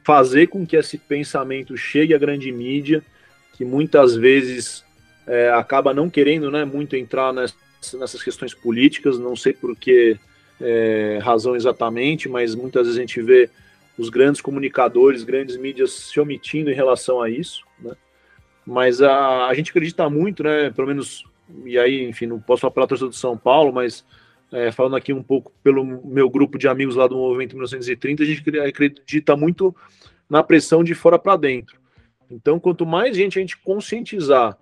fazer com que esse pensamento chegue à grande mídia, que muitas vezes é, acaba não querendo né, muito entrar nessas questões políticas, não sei por que é, razão exatamente, mas muitas vezes a gente vê os grandes comunicadores, grandes mídias se omitindo em relação a isso, né? Mas a, a gente acredita muito, né? Pelo menos, e aí, enfim, não posso falar pela torcida do São Paulo, mas é, falando aqui um pouco pelo meu grupo de amigos lá do Movimento 1930, a gente acredita muito na pressão de fora para dentro. Então, quanto mais gente a gente conscientizar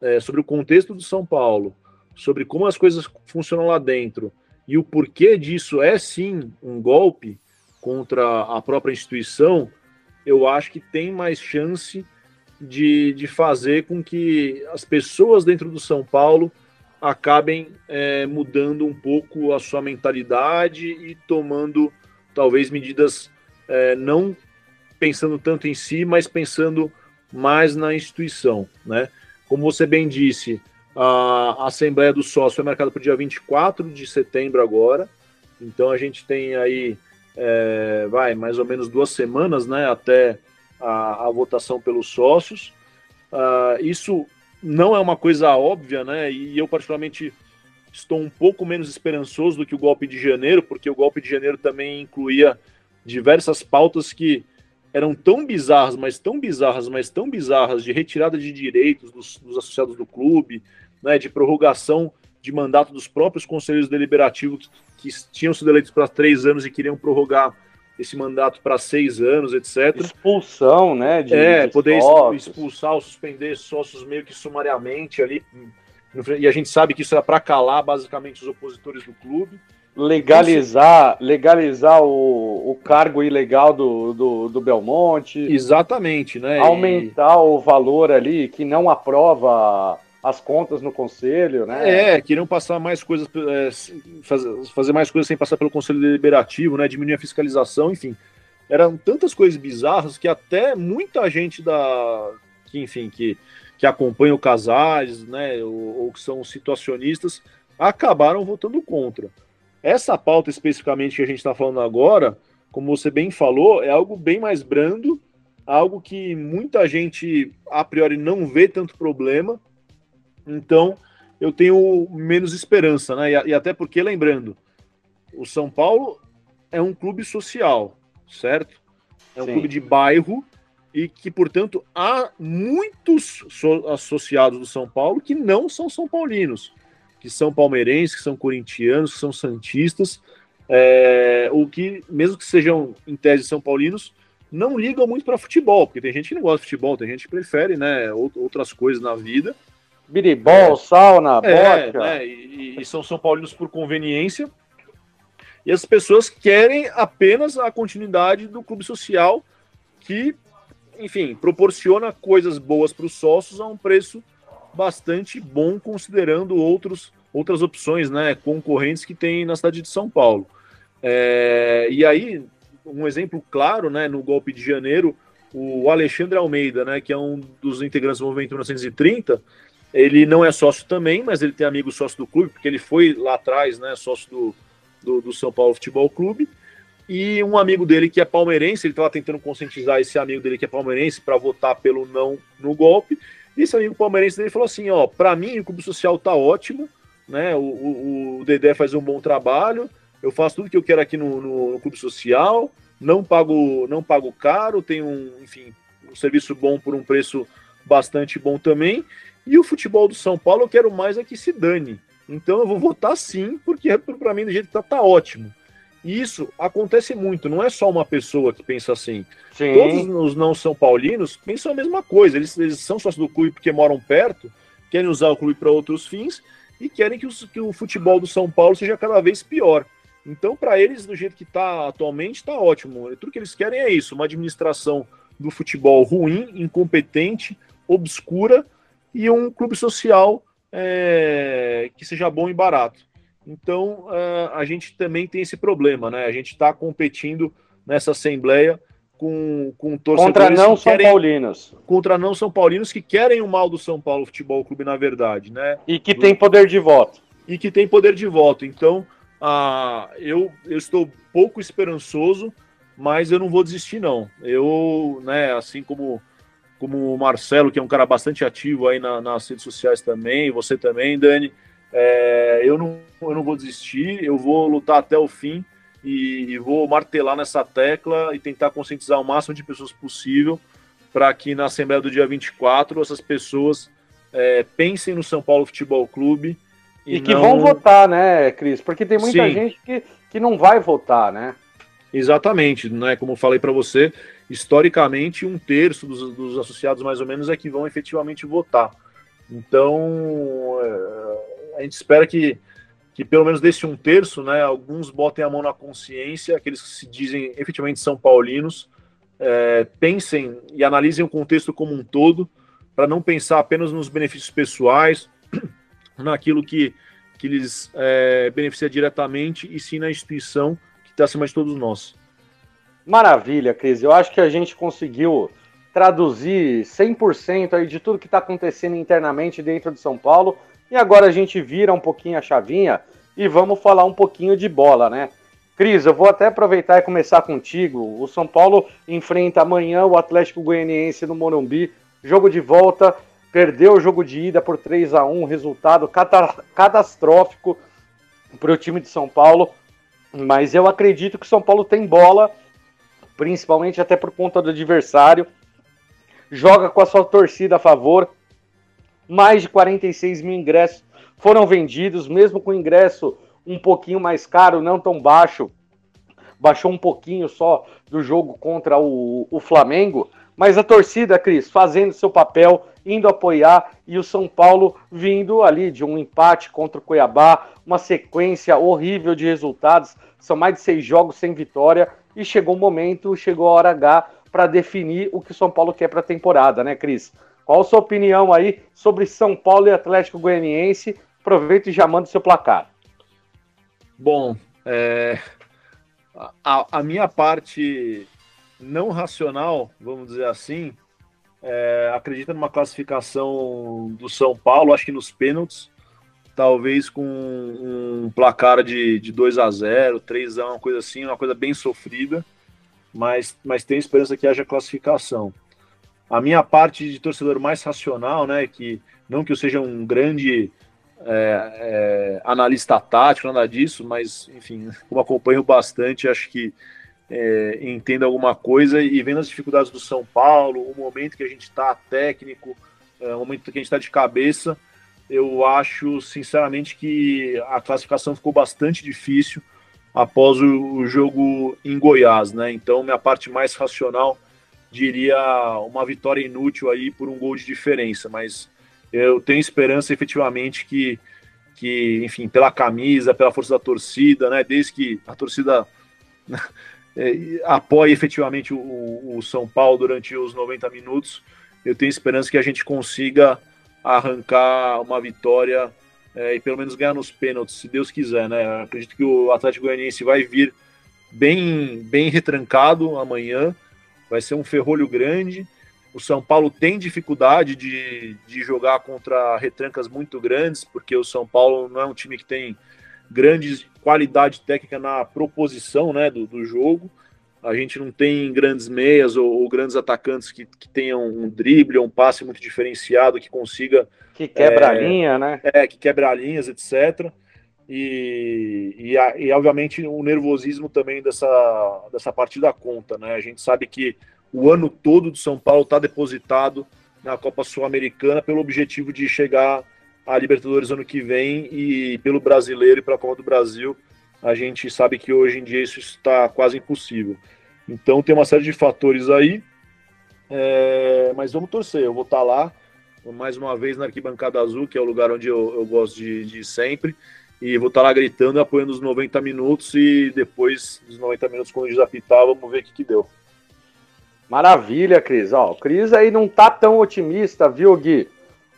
é, sobre o contexto do São Paulo, sobre como as coisas funcionam lá dentro e o porquê disso é sim um golpe, contra a própria instituição, eu acho que tem mais chance de, de fazer com que as pessoas dentro do São Paulo acabem é, mudando um pouco a sua mentalidade e tomando talvez medidas é, não pensando tanto em si, mas pensando mais na instituição, né? Como você bem disse, A, Assembleia do Sócio é marcada para o dia 24 de setembro agora. Então a gente tem aí, é, vai, mais ou menos duas semanas, né, até a, a votação pelos sócios. Uh, isso não é uma coisa óbvia, né? E eu, particularmente, estou um pouco menos esperançoso do que o golpe de janeiro, porque o golpe de janeiro também incluía diversas pautas que eram tão bizarras, mas tão bizarras, mas tão bizarras, de retirada de direitos dos, dos associados do clube, né, de prorrogação de mandato dos próprios conselheiros deliberativos que, tinham sido eleitos para três anos e queriam prorrogar esse mandato para seis anos, etc. Expulsão, né? De, é, de poder sócios. expulsar ou suspender sócios meio que sumariamente ali. E a gente sabe que isso era para calar basicamente os opositores do clube. Legalizar, legalizar o, o cargo ilegal do, do, do Belmonte. Exatamente, né? Aumentar e... o valor ali que não aprova as contas no conselho, né? É, queriam passar mais coisas, é, fazer, mais coisas sem passar pelo conselho deliberativo, né? Diminuir a fiscalização, enfim. Eram tantas coisas bizarras que até muita gente da. que, enfim, que, que acompanha o casais, né? Ou, ou que são situacionistas, acabaram votando contra. Essa pauta especificamente que a gente está falando agora, como você bem falou, é algo bem mais brando, algo que muita gente a priori não vê tanto problema, então, eu tenho menos esperança, né? E, e, até porque, lembrando, o São Paulo é um clube social, certo? É um Sim. clube de bairro e que, portanto, há muitos so associados do São Paulo que não são são paulinos, que são palmeirenses, que são corintianos, que são santistas, é, ou que, mesmo que sejam em tese são paulinos, não ligam muito para futebol, porque tem gente que não gosta de futebol, tem gente que prefere, né, outras coisas na vida. Biribol, é. sauna, é. Né? E, e, são São Paulinos por conveniência. E as pessoas querem apenas a continuidade do clube social que, enfim, proporciona coisas boas para os sócios a um preço bastante bom, considerando outros, outras opções né, concorrentes que tem na cidade de São Paulo. É, e aí, um exemplo claro, né, no golpe de janeiro, o Alexandre Almeida, né, que é um dos integrantes do Movimento 1930, ele não é sócio também, mas ele tem amigo sócio do clube, porque ele foi lá atrás, né, sócio do, do, do São Paulo Futebol Clube. E um amigo dele que é palmeirense, ele estava tentando conscientizar esse amigo dele que é palmeirense para votar pelo não no golpe. E esse amigo palmeirense dele falou assim: ó, para mim o clube social tá ótimo, né? O, o, o, Dedé faz um bom trabalho, eu faço tudo que eu quero aqui no, no, no clube social, não pago, não pago caro, tenho um, enfim, um serviço bom por um preço bastante bom também. E o futebol do São Paulo eu quero mais é que se dane. Então eu vou votar sim, porque para mim do jeito que tá, tá ótimo. E isso acontece muito, não é só uma pessoa que pensa assim. Sim. Todos os não são paulinos pensam a mesma coisa. Eles, eles são sócios do clube porque moram perto, querem usar o clube para outros fins e querem que, os, que, o futebol do São Paulo seja cada vez pior. Então, para eles, do jeito que está atualmente, está ótimo. Tudo que eles querem é isso: uma administração do futebol ruim, incompetente, obscura e um clube social é, que seja bom e barato. Então é, a gente também tem esse problema, né? A gente está competindo nessa assembleia com, com torcedores contra não São querem, Paulinos, contra não São Paulinos que querem o mal do São Paulo Futebol Clube na verdade, né? E que tem poder de voto. E que tem poder de voto. Então ah, eu, eu estou pouco esperançoso, mas eu não vou desistir não. Eu, né? Assim como como o Marcelo, que é um cara bastante ativo aí na, nas redes sociais também, você também, Dani. É, eu, não, eu não vou desistir, eu vou lutar até o fim e, e vou martelar nessa tecla e tentar conscientizar o máximo de pessoas possível para que na Assembleia do dia 24 essas pessoas é, pensem no São Paulo Futebol Clube. E, e que não... vão votar, né, Cris? Porque tem muita Sim. gente que, que não vai votar, né? Exatamente, né? Como eu falei para você, historicamente, um terço dos, dos, associados, mais ou menos, é que vão efetivamente votar. Então, é, a gente espera que, que pelo menos desse um terço, né, alguns botem a mão na consciência, aqueles que se dizem efetivamente são paulinos, é, pensem e analisem o contexto como um todo, para não pensar apenas nos benefícios pessoais, naquilo que, que lhes é, beneficia diretamente, e sim na instituição que está acima de todos nós. Maravilha, Cris. Eu acho que a gente conseguiu traduzir 100% aí de tudo que está acontecendo internamente dentro de São Paulo E agora a gente vira um pouquinho a chavinha e vamos falar um pouquinho de bola, né? Cris, eu vou até aproveitar e começar contigo. O São Paulo enfrenta amanhã o Atlético Goianiense no Morumbi. Jogo de volta, perdeu o jogo de ida por 3 a 1 resultado catastrófico para o time de São Paulo. Mas eu acredito que o São Paulo tem bola, principalmente até por conta do adversário. Joga com a sua torcida a favor. Mais de 46 mil ingressos foram vendidos, mesmo com o ingresso um pouquinho mais caro, não tão baixo. Baixou um pouquinho só do jogo contra o, o Flamengo. Mas a torcida, Cris, fazendo seu papel, indo apoiar e o São Paulo vindo ali de um empate contra o Cuiabá, uma sequência horrível de resultados. São mais de seis jogos sem vitória e chegou o momento, chegou a hora H para definir o que o São Paulo quer para a temporada, né, Cris? Qual a sua opinião aí sobre São Paulo e Atlético Goianiense? Aproveita e já manda o seu placar. Bom, é, a, a, minha parte não racional, vamos dizer assim, é, acredita numa classificação do São Paulo, acho que nos pênaltis, talvez com um placar de, de 2 a 0 3 a 1 uma coisa assim, uma coisa bem sofrida, mas, mas tem esperança que haja classificação. A minha parte de torcedor mais racional, né, que não que eu seja um grande é, é, analista tático, nada disso, mas, enfim, como acompanho bastante, acho que é, entendo alguma coisa e vendo as dificuldades do São Paulo, o momento que a gente está técnico, é, o momento que a gente está de cabeça, eu acho, sinceramente, que a classificação ficou bastante difícil após o, jogo em Goiás, né? Então, minha parte mais racional diria uma vitória inútil aí por um gol de diferença, mas eu tenho esperança efetivamente que, que enfim, pela camisa, pela força da torcida, né, desde que a torcida é, apoie efetivamente o, o São Paulo durante os 90 minutos, eu tenho esperança que a gente consiga arrancar uma vitória é, e pelo menos ganhar nos pênaltis, se Deus quiser, né? Acredito que o Atlético Goianiense vai vir bem, bem retrancado amanhã, vai ser um ferrolho grande. O São Paulo tem dificuldade de, de jogar contra retrancas muito grandes, porque o São Paulo não é um time que tem grande qualidade técnica na proposição né, do, do jogo. A gente não tem grandes meias ou, ou grandes atacantes que, que tenham um drible ou um passe muito diferenciado, que consiga. Que quebra é, a linha, né? É, que quebra linhas, etc. E, e, e, obviamente o nervosismo também dessa, dessa partida conta, né? A gente sabe que o ano todo do São Paulo está depositado na Copa Sul-Americana pelo objetivo de chegar à Libertadores ano que vem e pelo brasileiro e para a Copa do Brasil. A gente sabe que hoje em dia isso está quase impossível. Então tem uma série de fatores aí, é, mas vamos torcer. Eu vou estar tá lá mais uma vez na Arquibancada Azul, que é o lugar onde eu, eu gosto de, de ir sempre. E vou estar tá lá gritando, apoiando os 90 minutos e depois dos 90 minutos, quando desapitar, vamos ver o que, que deu. Maravilha, Cris. Ó, o Cris aí não tá tão otimista, viu, Gui?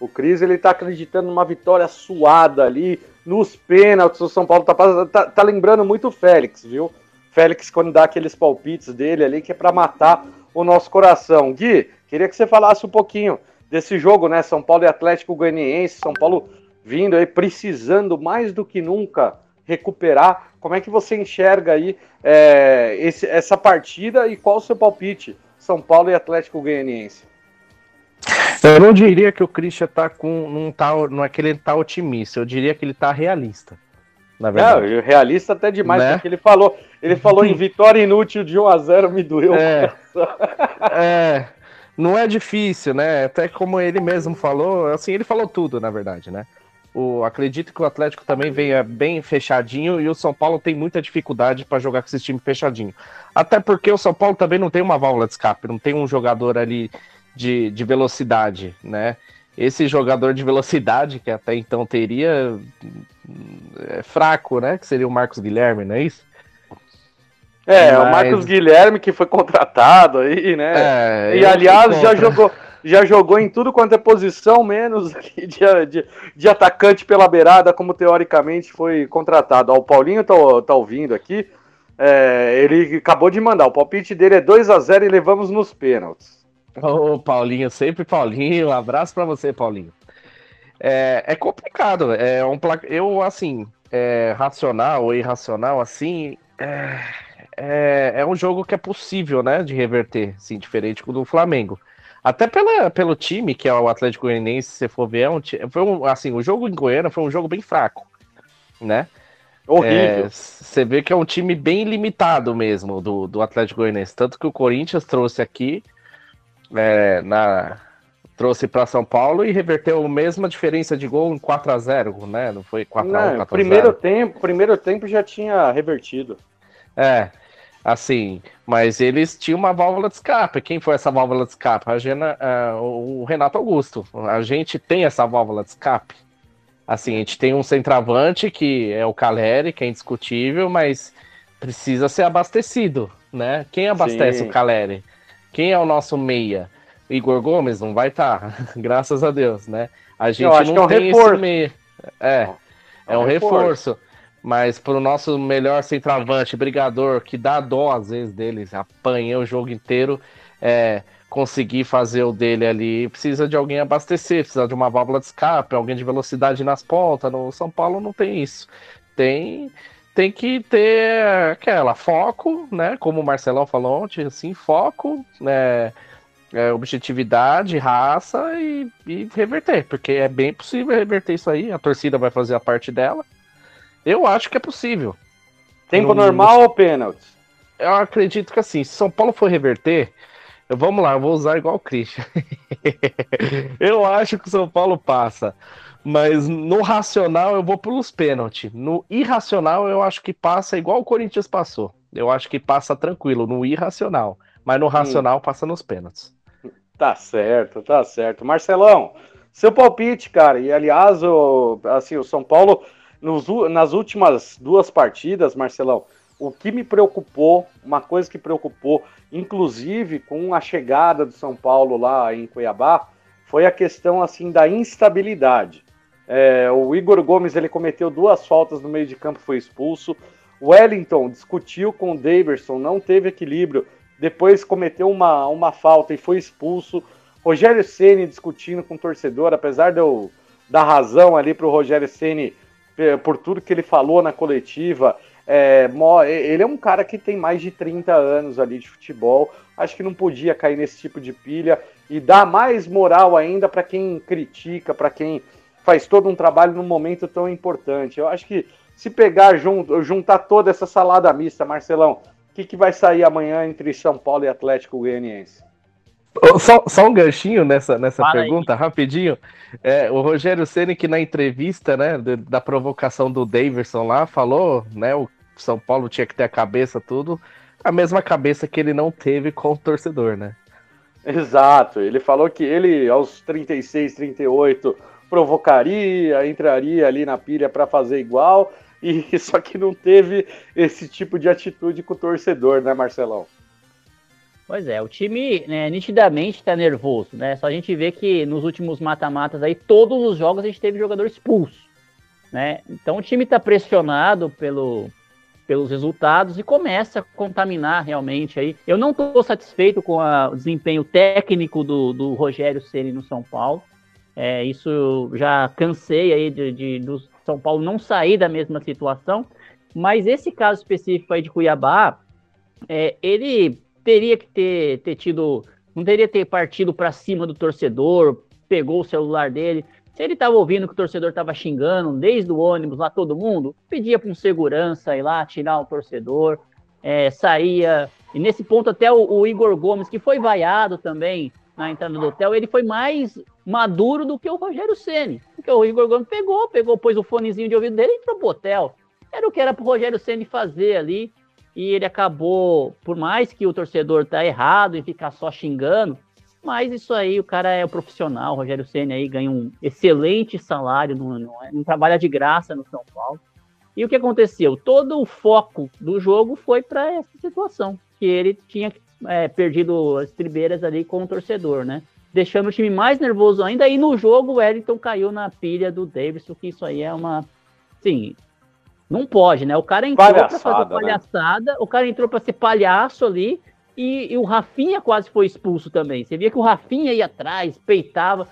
O Cris ele tá acreditando numa vitória suada ali, nos pênaltis. O São Paulo tá, tá, tá lembrando muito o Félix, viu? Félix, quando dá aqueles palpites dele ali, que é para matar o nosso coração. Gui, queria que você falasse um pouquinho desse jogo, né? São Paulo e Atlético Goianiense. São Paulo vindo aí, precisando mais do que nunca recuperar. Como é que você enxerga aí é, esse, essa partida e qual o seu palpite? São Paulo e Atlético Goianiense. Eu não diria que o Christian tá com. Não, tá, não é que ele tá otimista, eu diria que ele tá realista. Na verdade. Não, realista até demais, né? porque ele falou, ele falou em vitória inútil de 1 a 0 me doeu. É, é, não é difícil, né? Até como ele mesmo falou, assim, ele falou tudo, na verdade, né? O, acredito que o Atlético também venha bem fechadinho e o São Paulo tem muita dificuldade para jogar com esse time fechadinho. Até porque o São Paulo também não tem uma válvula de escape, não tem um jogador ali de, de velocidade, né? Esse jogador de velocidade que até então teria é fraco, né? Que seria o Marcos Guilherme, não é isso? É, Mas... o Marcos Guilherme que foi contratado aí, né? É, e aliás já jogou já jogou em tudo quanto é posição, menos de, de, de, atacante pela beirada, como teoricamente foi contratado. Ó, o Paulinho tá, tá ouvindo aqui. É, ele acabou de mandar. O palpite dele é 2 a 0 e levamos nos pênaltis. Ô, Paulinho, sempre Paulinho. Um abraço para você, Paulinho. é, é complicado. É um Eu, assim, é, racional ou irracional, assim, é, é, é, um jogo que é possível, né, de reverter, assim, diferente do Flamengo. Até pela, pelo time, que é o Atlético Goianiense, se você for ver, é um, foi um, assim, o jogo em Goiânia foi um jogo bem fraco, né? Horrível. É, você vê que é um time bem limitado mesmo do, do Atlético Goianiense. Tanto que o Corinthians trouxe aqui é, na, trouxe para São Paulo e reverteu a mesma diferença de gol em 4 a 0 né? Não foi 4 Não, a 1 4 primeiro tempo, primeiro tempo já tinha revertido. É, assim, mas eles tinham uma válvula de escape. Quem foi essa válvula de escape? A Gena, uh, o Renato Augusto. A gente tem essa válvula de escape. Assim, a gente tem um centroavante que é o Caleri, que é indiscutível, mas precisa ser abastecido, né? Quem abastece Sim. o Caleri? Quem é o nosso meia? Igor Gomes não vai estar, tá, graças a Deus, né? A gente não é tem reforço. esse meia. É, é, é um reforço. reforço. Mas pro nosso melhor centroavante, brigador, que dá dó às vezes deles, apanha o jogo inteiro, é, conseguir fazer o dele ali, precisa de alguém abastecer, precisa de uma válvula de escape, alguém de velocidade nas pontas. No São Paulo não tem isso. Tem tem que ter aquela foco, né? Como o Marcelão falou ontem, assim, foco, né? É, objetividade, raça e, e, reverter, porque é bem possível reverter isso aí. A torcida vai fazer a parte dela. Eu acho que é possível. Tempo no, normal no... ou pênalti? Eu acredito que assim, se São Paulo for reverter, Vamos lá, eu vou usar igual o Christian. eu acho que o São Paulo passa. Mas no racional eu vou pelos pênaltis. No irracional eu acho que passa igual o Corinthians passou. Eu acho que passa tranquilo no irracional. Mas no hum. racional hum. passa nos pênaltis. Tá certo, tá certo. Marcelão, seu palpite, cara. E aliás, o, assim, o São Paulo, nos, nas últimas duas partidas, Marcelão, o que me preocupou, uma coisa que preocupou, inclusive com a chegada do São Paulo lá em Cuiabá, foi a questão assim da instabilidade. É, o Igor Gomes ele cometeu duas faltas no meio de campo, foi expulso. Wellington discutiu com o Daverson, não teve equilíbrio, depois cometeu uma, uma falta e foi expulso. Rogério Ceni discutindo com o torcedor, apesar de eu dar razão ali para o Rogério Ceni por tudo que ele falou na coletiva, é, ele é um cara que tem mais de 30 anos ali de futebol. Acho que não podia cair nesse tipo de pilha e dar mais moral ainda para quem critica, para quem faz todo um trabalho num momento tão importante. Eu acho que se pegar junto, juntar toda essa salada mista, Marcelão, o que, que vai sair amanhã entre São Paulo e Atlético Goianiense? Só, só, um ganchinho nessa, nessa pergunta, aí. rapidinho. É, o Rogério Ceni que na entrevista, né, da provocação do Daverson lá, falou, né, o são Paulo tinha que ter a cabeça, tudo. A mesma cabeça que ele não teve com o torcedor, né? Exato. Ele falou que ele, aos 36, 38, provocaria, entraria ali na pilha para fazer igual, e só que não teve esse tipo de atitude com o torcedor, né, Marcelão? Pois é, o time né, nitidamente está nervoso, né? Só a gente vê que nos últimos mata-matas aí, todos os jogos a gente teve jogador expulso, né? Então o time está pressionado pelo, pelos resultados e começa a contaminar realmente aí. Eu não estou satisfeito com a, o desempenho técnico do, do Rogério Ceni no São Paulo. É, isso já cansei aí de, de, do São Paulo não sair da mesma situação. Mas esse caso específico aí de Cuiabá, é, ele teria que ter, ter tido, não teria ter partido para cima do torcedor, pegou o celular dele. Se ele estava ouvindo que o torcedor estava xingando desde o ônibus lá todo mundo, pedia para um segurança ir lá tirar o torcedor, é, saía. E nesse ponto até o, o, Igor Gomes, que foi vaiado também na entrada do hotel, ele foi mais maduro do que o Rogério Ceni, porque o Igor Gomes pegou, pegou, pôs o fonezinho de ouvido dele e entrou pro hotel. Era o que era para o Rogério Ceni fazer ali. E ele acabou, por mais que o torcedor tá errado em ficar só xingando, mas isso aí, o cara é o profissional, o Rogério Senna aí ganha um excelente salário, não, não, não, trabalha de graça no São Paulo. E o que aconteceu? Todo o foco do jogo foi para essa situação, que ele tinha é, perdido as tribeiras ali com o torcedor, né? Deixando o time mais nervoso ainda. E no jogo o Wellington caiu na pilha do Davidson, que isso aí é uma. Sim, não pode, né? O cara entrou para fazer palhaçada, né? o cara entrou para ser palhaço ali e, e, o Rafinha quase foi expulso também. Você via que o Rafinha ia atrás, peitava.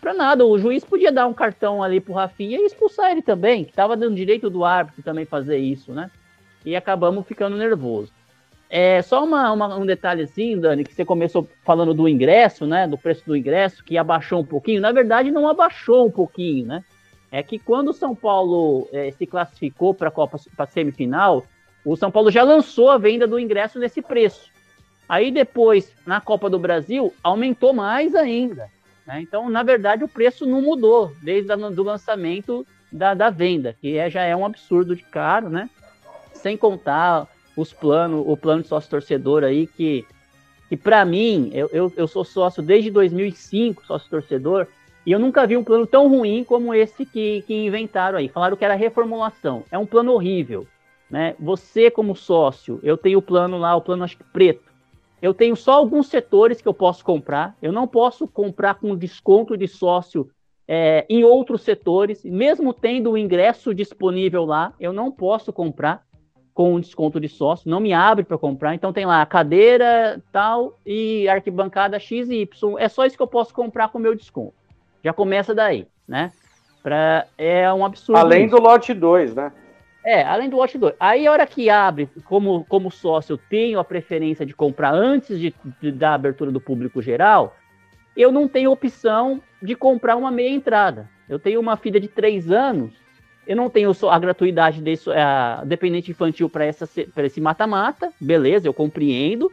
para nada. O juiz podia dar um cartão ali pro Rafinha e expulsar ele também, que tava dando direito do árbitro também fazer isso, né? E acabamos ficando nervoso. É só uma, uma, um detalhezinho, Dani, que você começou falando do ingresso, né? Do preço do ingresso, que abaixou um pouquinho. Na verdade, não abaixou um pouquinho, né? É que quando o São Paulo é, se classificou para a Copa semifinal, o São Paulo já lançou a venda do ingresso nesse preço. Aí depois, na Copa do Brasil, aumentou mais ainda. Né? Então, na verdade, o preço não mudou desde o lançamento da, da venda, que é, já é um absurdo de caro, né? Sem contar os planos, o plano de sócio torcedor aí, que, que para mim, eu, eu, eu sou sócio desde 2005, sócio torcedor, e eu nunca vi um plano tão ruim como esse que, que inventaram aí. Falaram que era reformulação. É um plano horrível. Né? Você, como sócio, eu tenho o plano lá, o plano acho que preto. Eu tenho só alguns setores que eu posso comprar. Eu não posso comprar com desconto de sócio é, em outros setores, mesmo tendo o ingresso disponível lá, eu não posso comprar com desconto de sócio, não me abre para comprar. Então tem lá cadeira tal e arquibancada X e Y. É só isso que eu posso comprar com meu desconto. Já começa daí, né? Pra, é um absurdo. Além isso. do lote 2, né? É, além do Watch 2. Aí a hora que abre, como, como sócio, eu tenho a preferência de comprar antes de, de, da abertura do público geral, eu não tenho opção de comprar uma meia entrada. Eu tenho uma filha de três anos, eu não tenho a gratuidade desse a dependente infantil para esse mata-mata, beleza, eu compreendo,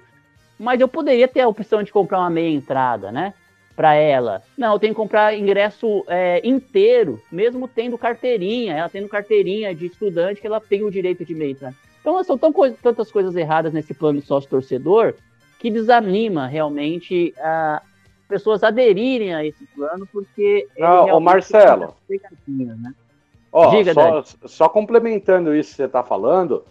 mas eu poderia ter a opção de comprar uma meia entrada, né? Para ela. Não, eu tenho que comprar ingresso é, inteiro, mesmo tendo carteirinha, ela tendo carteirinha de estudante, que ela tem o direito de meio. Então, são tão co tantas coisas erradas nesse plano sócio-torcedor que desanima realmente a pessoas aderirem a esse plano, porque. Não, ô Marcelo. Né? Ó, Diga, só, só, complementando isso que você está falando,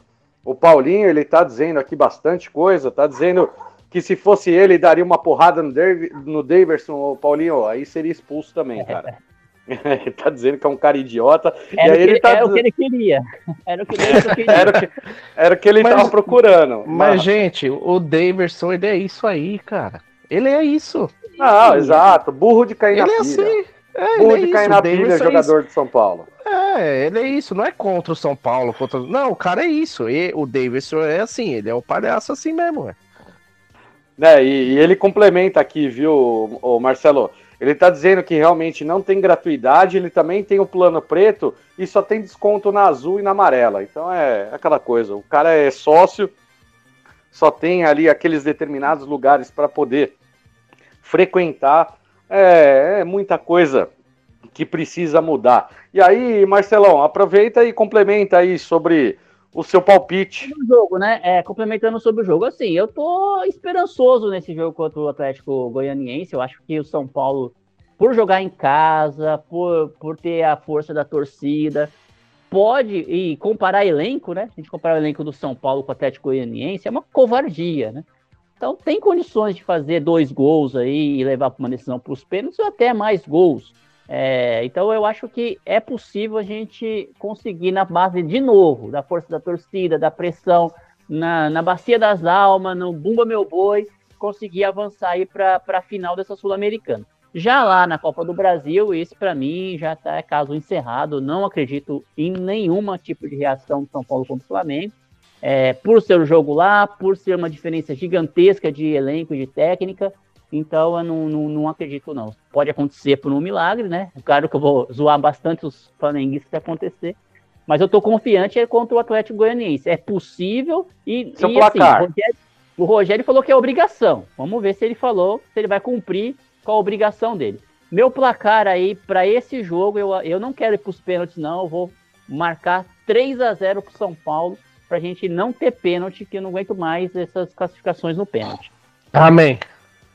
o Paulinho ele está dizendo aqui bastante coisa, está dizendo que se fosse ele, daria uma porrada no, Dav no Daverson, ou Paulinho, aí seria expulso também, cara. ele tá dizendo que é um cara idiota. Era, e aí ele tá... era o que ele queria. Era o que ele queria. era, o que, era o que ele mas, tava procurando. Mas, mas, gente, o Daverson, ele é isso aí, cara. Ele é isso. Não, exato. Burro de cair ele na é pilha. Assim. É, Burro de é cair isso. na pilha, é jogador de São Paulo. É, ele é isso, não é contra o São Paulo. Contra... Não, o cara é isso. E, o Davidson é assim, ele é o palhaço assim mesmo, é. Né, e, e, ele complementa aqui, viu, o Marcelo? Ele está dizendo que realmente não tem gratuidade, ele também tem o plano preto e só tem desconto na azul e na amarela. Então é aquela coisa, o cara é sócio, só tem ali aqueles determinados lugares para poder frequentar. É, é muita coisa que precisa mudar. E aí, Marcelão, aproveita e complementa aí sobre o seu palpite. O jogo, né? É, complementando sobre o jogo, assim, eu tô esperançoso nesse jogo contra o Atlético Goianiense. Eu acho que o São Paulo, por jogar em casa, por, por ter a força da torcida, pode, e comparar elenco, né? A gente comparar o elenco do São Paulo com o Atlético Goianiense é uma covardia, né? Então tem condições de fazer dois gols aí e levar para uma decisão para os pênaltis ou até mais gols. É, então eu acho que é possível a gente conseguir na base de novo da força da torcida, da pressão, na, na bacia das almas, no Bumba Meu Boi, conseguir avançar aí para a final dessa Sul-Americana. Já lá na Copa do Brasil, esse para mim já está caso encerrado. Não acredito em nenhuma tipo de reação do São Paulo contra o Flamengo. É, por ser o jogo lá, por ser uma diferença gigantesca de elenco e de técnica, então eu não, não, não, acredito, não. Pode acontecer por um milagre, né? Claro que eu vou zoar bastante os flamenguistas se acontecer. Mas eu tô confiante é contra o Atlético Goianiense. É possível e, Seu e assim, placar. Assim, o, Rogério, o Rogério falou que é obrigação. Vamos ver se ele falou, se ele vai cumprir com a obrigação dele. Meu placar aí para esse jogo, eu, eu não quero ir para os pênaltis, não. Eu vou marcar 3 a 0 para São Paulo, para a gente não ter pênalti, que eu não aguento mais essas classificações no pênalti. Amém.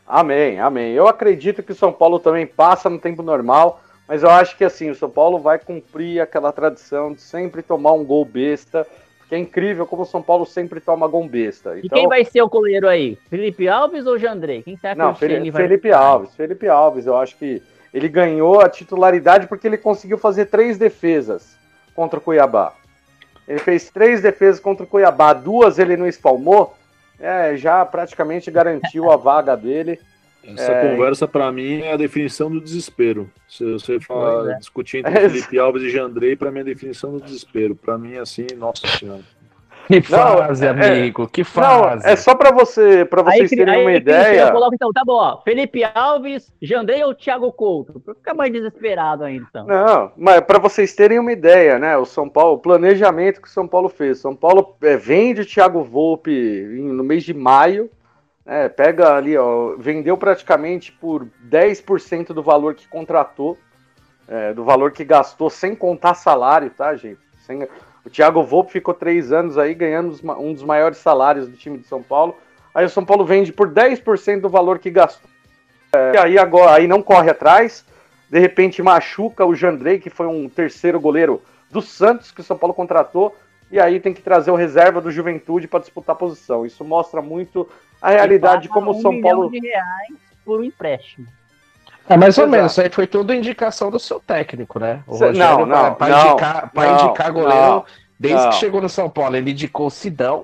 Amém, amém. Eu acredito que o São Paulo também passa no tempo normal, mas eu acho que assim, o São Paulo vai cumprir aquela tradição de sempre tomar um gol besta, porque é incrível como o São Paulo sempre toma gol besta. Então... E quem vai ser o goleiro aí? Felipe Alves ou Jandrei? Quem será que Não, Felipe, Felipe Alves. Felipe Alves, eu acho que ele ganhou a titularidade porque ele conseguiu fazer três defesas contra o Cuiabá. Ele fez três defesas contra o Cuiabá, duas ele não espalmou, é, já praticamente garantiu a vaga dele. Essa é... conversa, para mim, é a definição do desespero. Se você falar, é. discutir entre. Felipe Alves e Jandrei, para mim é a definição do desespero. Para mim, assim, nossa senhora. Que fase, não, é, amigo, que fase. Não, é só para você, para vocês aí, terem aí, uma aí, ideia. Eu coloco, então, tá bom, ó. Felipe Alves, Jandrei ou Thiago Couto? Pra ficar mais desesperado ainda, então. Não, mas para vocês terem uma ideia, né? O São Paulo, o planejamento que o São Paulo fez. São Paulo é, vende Thiago Volpe no mês de maio. É, pega ali, ó, vendeu praticamente por 10% do valor que contratou, é, do valor que gastou, sem contar salário, tá, gente? Sem, o Thiago Volpe ficou três anos aí ganhando um dos maiores salários do time de São Paulo. Aí o São Paulo vende por 10% do valor que gastou. É, e aí agora aí não corre atrás. De repente machuca o Jandrei, que foi um terceiro goleiro do Santos que o São Paulo contratou. E aí tem que trazer o reserva do Juventude para disputar a posição. Isso mostra muito a realidade de como o São Paulo. De reais por um empréstimo. É mais ou Exato. menos, isso aí foi tudo indicação do seu técnico, né? O Rogério, não, não, para indicar, não, indicar goleiro, não, desde que chegou no São Paulo, ele indicou o Sidão.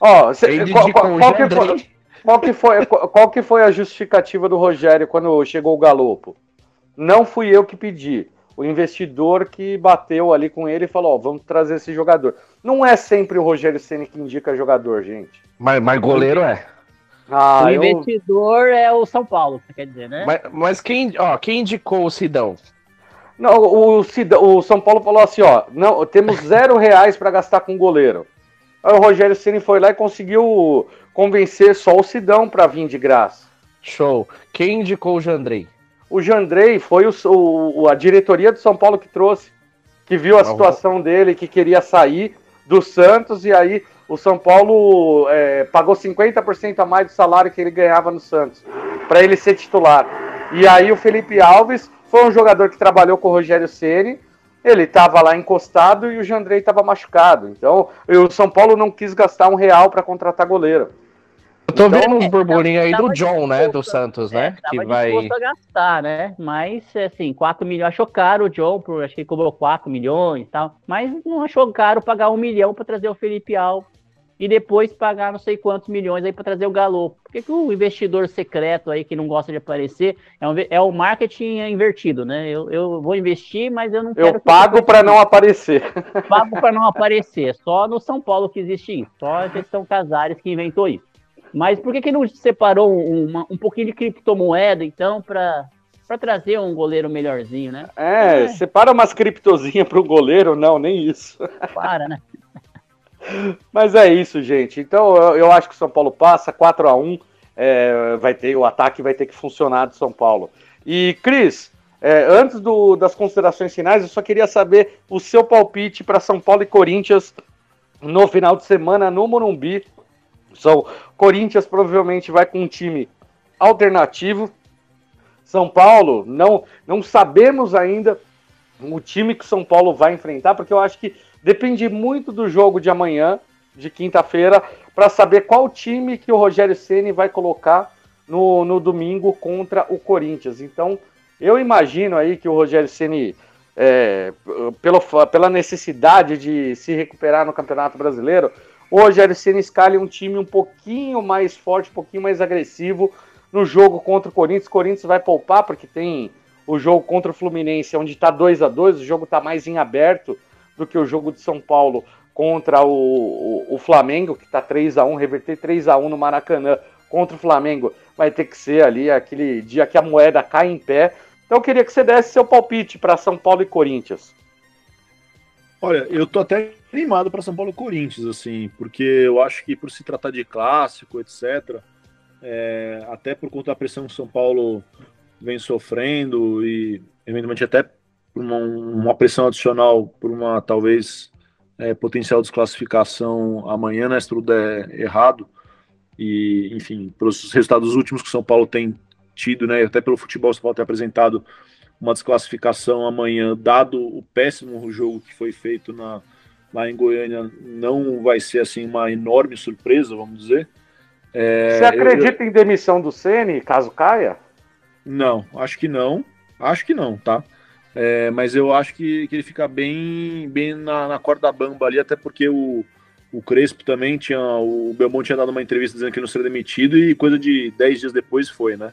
Ó, oh, ele qual, qual, qual, que foi, qual, que foi, qual que foi a justificativa do Rogério quando chegou o Galopo? Não fui eu que pedi. O investidor que bateu ali com ele e falou: Ó, oh, vamos trazer esse jogador. Não é sempre o Rogério Senna que indica jogador, gente. Mas, mas goleiro é. Ah, o eu... investidor é o São Paulo, você quer dizer, né? Mas, mas quem, ó, quem indicou o Sidão? Não, o, Sidão, o São Paulo falou assim, ó, não, temos zero reais para gastar com goleiro. Aí o Rogério Ceni foi lá e conseguiu convencer só o Sidão para vir de graça. Show. Quem indicou o Jandrei? O Jandrei foi o, o, a diretoria do São Paulo que trouxe, que viu a situação dele, que queria sair do Santos e aí o São Paulo é, pagou 50% a mais do salário que ele ganhava no Santos, para ele ser titular. E aí o Felipe Alves foi um jogador que trabalhou com o Rogério Ceni. Ele estava lá encostado e o Jandrei estava machucado. Então, o São Paulo não quis gastar um real para contratar goleiro. Eu tô então, vendo uns burburinhos aí do John, né? Do Santos, né? É, que vai. a gastar, né? Mas, assim, 4 milhões. Achou caro o John, por, acho que ele cobrou 4 milhões e tal. Mas não achou caro pagar um milhão para trazer o Felipe Alves e depois pagar não sei quantos milhões aí para trazer o Galo. Por que, que, o investidor secreto aí que não gosta de aparecer é, um, é o marketing invertido, né? Eu, eu vou investir, mas eu não quero. Eu pago para não aparecer. Pago para não aparecer. Só no São Paulo que existe isso. Só a gestão Casares que inventou isso. Mas por que, que não separou um, um pouquinho de criptomoeda, então, para para trazer um goleiro melhorzinho, né? É, é. separa umas criptozinhas para o goleiro, não, nem isso. Para, né? Mas é isso, gente. Então eu, eu acho que o São Paulo passa 4 a 1 é, vai ter o ataque vai ter que funcionar do São Paulo. E Cris, é, antes do, das considerações finais, eu só queria saber o seu palpite para São Paulo e Corinthians no final de semana no Morumbi. São Corinthians provavelmente vai com um time alternativo. São Paulo, não, não sabemos ainda o time que São Paulo vai enfrentar, porque eu acho que Depende muito do jogo de amanhã, de quinta-feira, para saber qual time que o Rogério Ceni vai colocar no, no domingo contra o Corinthians. Então, eu imagino aí que o Rogério Ceni, é, pela, pela necessidade de se recuperar no Campeonato Brasileiro, o Rogério Ceni escalhe um time um pouquinho mais forte, um pouquinho mais agressivo no jogo contra o Corinthians. O Corinthians vai poupar porque tem o jogo contra o Fluminense, onde está 2 a 2 o jogo está mais em aberto do que o jogo de São Paulo contra o, o, o Flamengo, que está 3 a 1 reverter 3 a 1 no Maracanã contra o Flamengo vai ter que ser ali aquele dia que a moeda cai em pé. Então eu queria que você desse seu palpite para São Paulo e Corinthians. Olha, eu tô até animado para São Paulo Corinthians, assim, porque eu acho que por se tratar de clássico, etc., é, até por conta da pressão que São Paulo vem sofrendo e eventualmente até uma, uma pressão adicional por uma talvez é, potencial desclassificação amanhã, né, se tudo der errado. E, enfim, pelos resultados últimos que São Paulo tem tido, né, até pelo futebol, o São Paulo tem apresentado uma desclassificação amanhã, dado o péssimo jogo que foi feito na, lá em Goiânia, não vai ser assim uma enorme surpresa, vamos dizer. É, Você acredita eu, eu... em demissão do Ceni caso caia? Não, acho que não. Acho que não, tá? É, mas eu acho que, que ele fica bem, bem na, na corda bamba ali, até porque o, o Crespo também tinha. O Belmonte tinha dado uma entrevista dizendo que não seria demitido e coisa de 10 dias depois foi, né?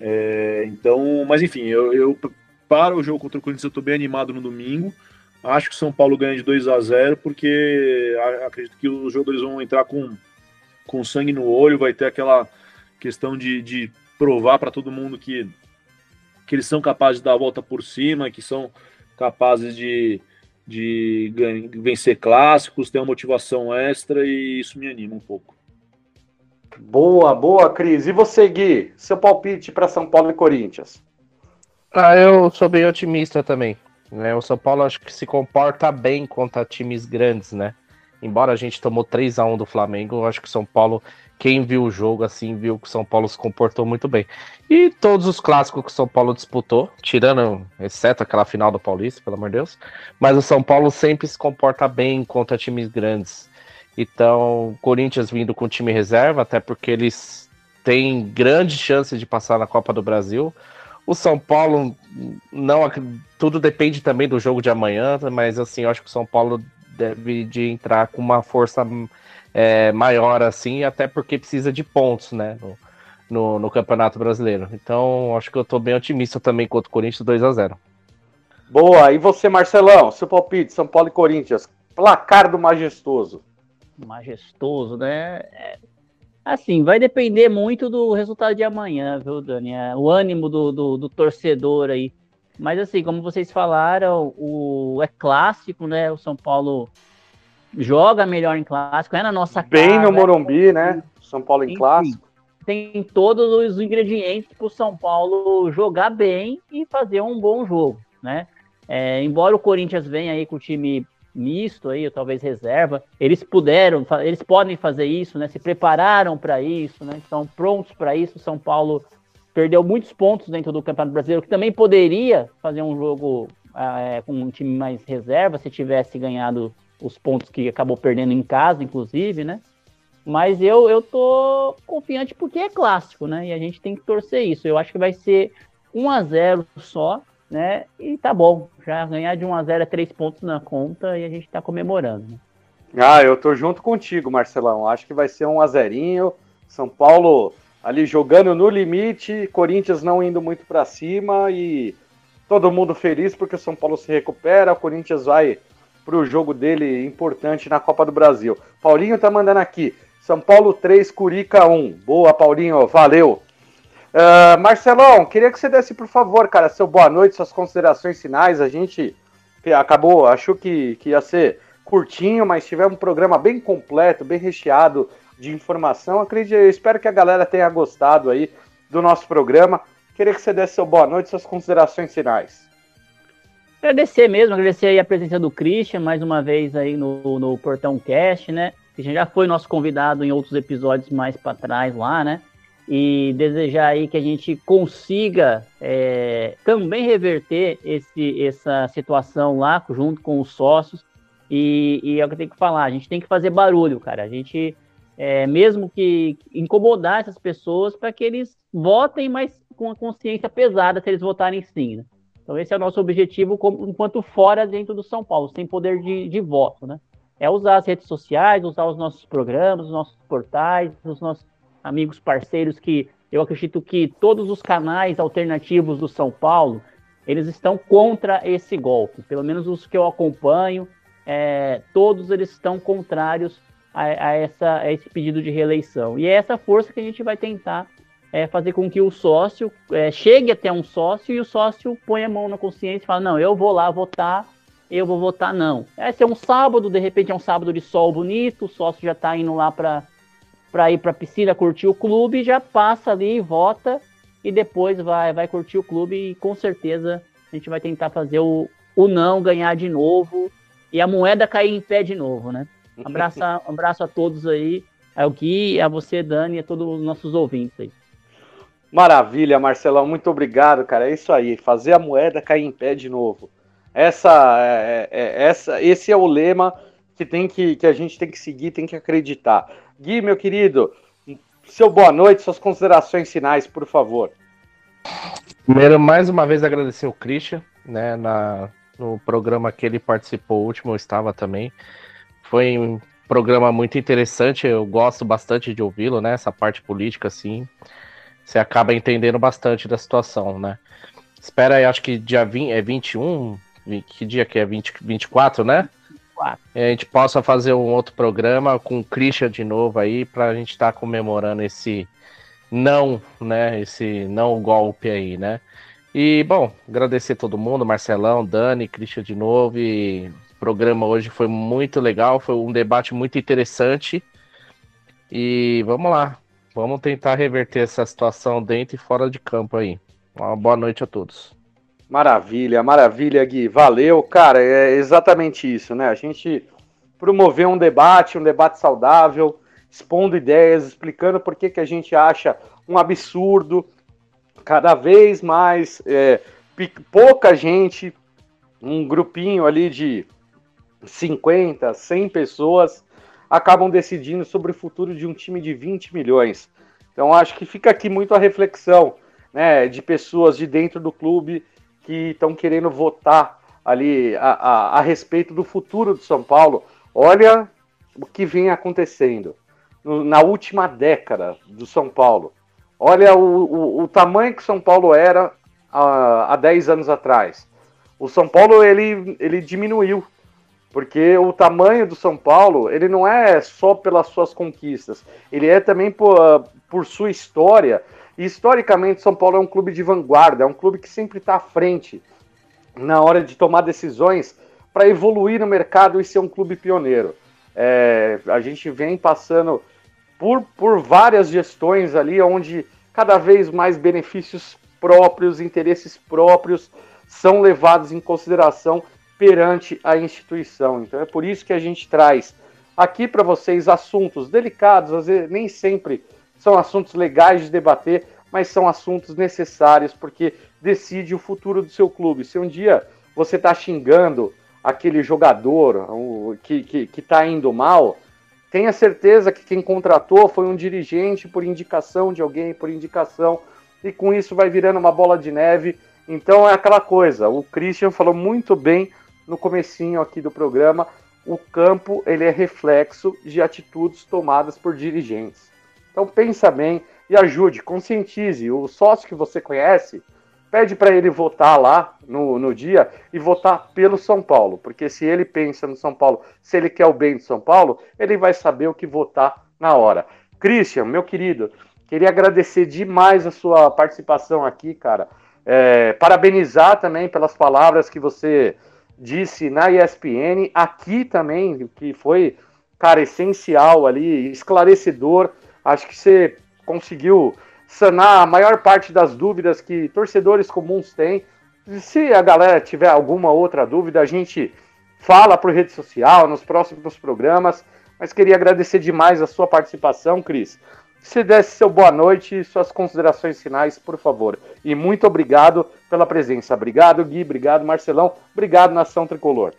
É, então, mas enfim, eu, eu para o jogo contra o Corinthians eu estou bem animado no domingo. Acho que o São Paulo ganha de 2 a 0 porque acredito que os jogadores vão entrar com, com sangue no olho, vai ter aquela questão de, de provar para todo mundo que, que eles são capazes de dar a volta por cima, que são capazes de, de vencer clássicos, ter uma motivação extra e isso me anima um pouco. Boa, boa, Cris. E você, Gui? Seu palpite para São Paulo e Corinthians? Ah, eu sou bem otimista também. Né? O São Paulo acho que se comporta bem contra times grandes, né? Embora a gente tomou 3 a 1 do Flamengo, eu acho que o São Paulo, quem viu o jogo assim, viu que o São Paulo se comportou muito bem. E todos os clássicos que o São Paulo disputou, tirando, exceto aquela final do Paulista, pelo amor de Deus, mas o São Paulo sempre se comporta bem contra times grandes. Então, Corinthians vindo com time reserva, até porque eles têm grande chance de passar na Copa do Brasil. O São Paulo não tudo depende também do jogo de amanhã, mas assim, eu acho que o São Paulo deve de entrar com uma força é, maior assim, até porque precisa de pontos, né, no, no, no, Campeonato Brasileiro. Então, acho que eu tô bem otimista também contra o Corinthians 2 a 0. Boa, e você, Marcelão, seu palpite, São Paulo e Corinthians, placar do majestoso. Majestoso, né? É, Assim, vai depender muito do resultado de amanhã, viu, Dani? É, o ânimo do, do, do, torcedor aí. Mas assim, como vocês falaram, o, é clássico, né? O São Paulo joga melhor em clássico, é na nossa casa. Bem no Morumbi, né? São Paulo em Enfim, clássico. Tem todos os ingredientes para o São Paulo jogar bem e fazer um bom jogo, né? É, embora o Corinthians venha aí com o time misto aí, ou talvez reserva, eles puderam, eles podem fazer isso, né? Se prepararam para isso, né? Estão prontos para isso. São Paulo perdeu muitos pontos dentro do Campeonato Brasileiro, que também poderia fazer um jogo é, com um time mais reserva se tivesse ganhado os pontos que acabou perdendo em casa, inclusive, né? Mas eu, eu tô confiante porque é clássico, né? E a gente tem que torcer isso. Eu acho que vai ser 1 a 0 só, né? E tá bom, já ganhar de 1 a 0 é 3 pontos na conta e a gente tá comemorando. Né? Ah, eu tô junto contigo, Marcelão. Acho que vai ser 1 a 0 São Paulo ali jogando no limite, Corinthians não indo muito para cima e todo mundo feliz porque o São Paulo se recupera, o Corinthians vai pro jogo dele importante na Copa do Brasil. Paulinho tá mandando aqui. São Paulo 3, Curica 1. Boa, Paulinho, valeu. Uh, Marcelão, queria que você desse, por favor, cara, seu boa noite, suas considerações finais. A gente acabou, achou que, que ia ser curtinho, mas tivemos um programa bem completo, bem recheado de informação. Acredito, espero que a galera tenha gostado aí do nosso programa. Queria que você desse seu boa noite, suas considerações finais. Agradecer mesmo, agradecer a presença do Christian mais uma vez aí no, no Portão Cast, né? Christian já foi nosso convidado em outros episódios mais para trás lá, né? E desejar aí que a gente consiga é, também reverter esse, essa situação lá junto com os sócios. E, e, é o que eu tenho que falar, a gente tem que fazer barulho, cara. A gente, é, mesmo que incomodar essas pessoas para que eles votem, mas com a consciência pesada se eles votarem sim. Né? Então esse é o nosso objetivo como, enquanto fora dentro do São Paulo, sem poder de, de voto, né? É usar as redes sociais, usar os nossos programas, os nossos portais, os nossos amigos parceiros que eu acredito que todos os canais alternativos do São Paulo eles estão contra esse golpe. Pelo menos os que eu acompanho, é, todos eles estão contrários a, a, essa, a esse pedido de reeleição. E é essa força que a gente vai tentar é, fazer com que o sócio é, chegue até um sócio e o sócio ponha a mão na consciência e fala, não, eu vou lá votar, eu vou votar não. É, se é um sábado, de repente é um sábado de sol bonito, o sócio já está indo lá para para ir para a piscina curtir o clube, já passa ali, vota e depois vai, vai curtir o clube e com certeza a gente vai tentar fazer o, o não ganhar de novo e a moeda cair em pé de novo, né? Abraço, abraço a todos aí, ao Gui, a você, Dani, e a todos os nossos ouvintes aí. Maravilha, Marcelão, muito obrigado, cara. É isso aí, fazer a moeda cair em pé de novo. Essa, é, é, é essa, esse é o lema que tem que, que a gente tem que seguir, tem que acreditar. Gui, meu querido, seu boa noite, suas considerações finais, por favor. Primeiro, mais uma vez agradecer o Christian, né, na, no programa que ele participou, o último eu estava também. Foi um programa muito interessante, eu gosto bastante de ouvi-lo, né, essa parte política, assim. você acaba entendendo bastante da situação, né? Espera aí, acho que dia 20, é 21, que dia que é? 20, 24, né? 24. A gente possa fazer um outro programa com o Christian de novo aí, para a gente estar tá comemorando esse não, né? Esse não golpe aí, né? E, bom, agradecer todo mundo, Marcelão, Dani, Christian de novo. E o programa hoje foi muito legal, foi um debate muito interessante. E vamos lá, vamos tentar reverter essa situação dentro e fora de campo aí. Uma boa noite a todos. Maravilha, maravilha, Gui. Valeu, cara. É exatamente isso, né? A gente promover um debate, um debate saudável, expondo ideias, explicando por que, que a gente acha um absurdo cada vez mais é, pouca gente, um grupinho ali de 50, 100 pessoas acabam decidindo sobre o futuro de um time de 20 milhões. Então acho que fica aqui muito a reflexão, né, de pessoas de dentro do clube que estão querendo votar ali a, a, a, respeito do futuro do São Paulo. Olha o que vem acontecendo na última década do São Paulo. Olha o, o, o tamanho que São Paulo era há, há 10 anos atrás. O São Paulo ele, ele diminuiu, porque o tamanho do São Paulo ele não é só pelas suas conquistas, ele é também por, por sua história. E historicamente, São Paulo é um clube de vanguarda, é um clube que sempre está à frente na hora de tomar decisões para evoluir no mercado e ser um clube pioneiro. É, a gente vem passando por, por várias gestões ali, onde cada vez mais benefícios próprios, interesses próprios são levados em consideração perante a instituição. Então é por isso que a gente traz aqui para vocês assuntos delicados, às vezes nem sempre são assuntos legais de debater, mas são assuntos necessários porque decide o futuro do seu clube. Se um dia você está xingando aquele jogador que está indo mal, Tenha certeza que quem contratou foi um dirigente por indicação de alguém, por indicação, e com isso vai virando uma bola de neve. Então é aquela coisa, o Christian falou muito bem no comecinho aqui do programa, o campo ele é reflexo de atitudes tomadas por dirigentes. Então pensa bem e ajude, conscientize o sócio que você conhece, pede para ele votar lá no, no dia e votar pelo São Paulo, porque se ele pensa no São Paulo, se ele quer o bem do São Paulo, ele vai saber o que votar na hora. Christian, meu querido, queria agradecer demais a sua participação aqui, cara. É, parabenizar também pelas palavras que você disse na ESPN, aqui também, que foi, cara, essencial ali, esclarecedor. Acho que você conseguiu sanar a maior parte das dúvidas que torcedores comuns têm. Se a galera tiver alguma outra dúvida, a gente fala por rede social, nos próximos programas. Mas queria agradecer demais a sua participação, Cris. Se desse seu boa noite e suas considerações finais, por favor. E muito obrigado pela presença. Obrigado, Gui. Obrigado, Marcelão. Obrigado, Nação Tricolor.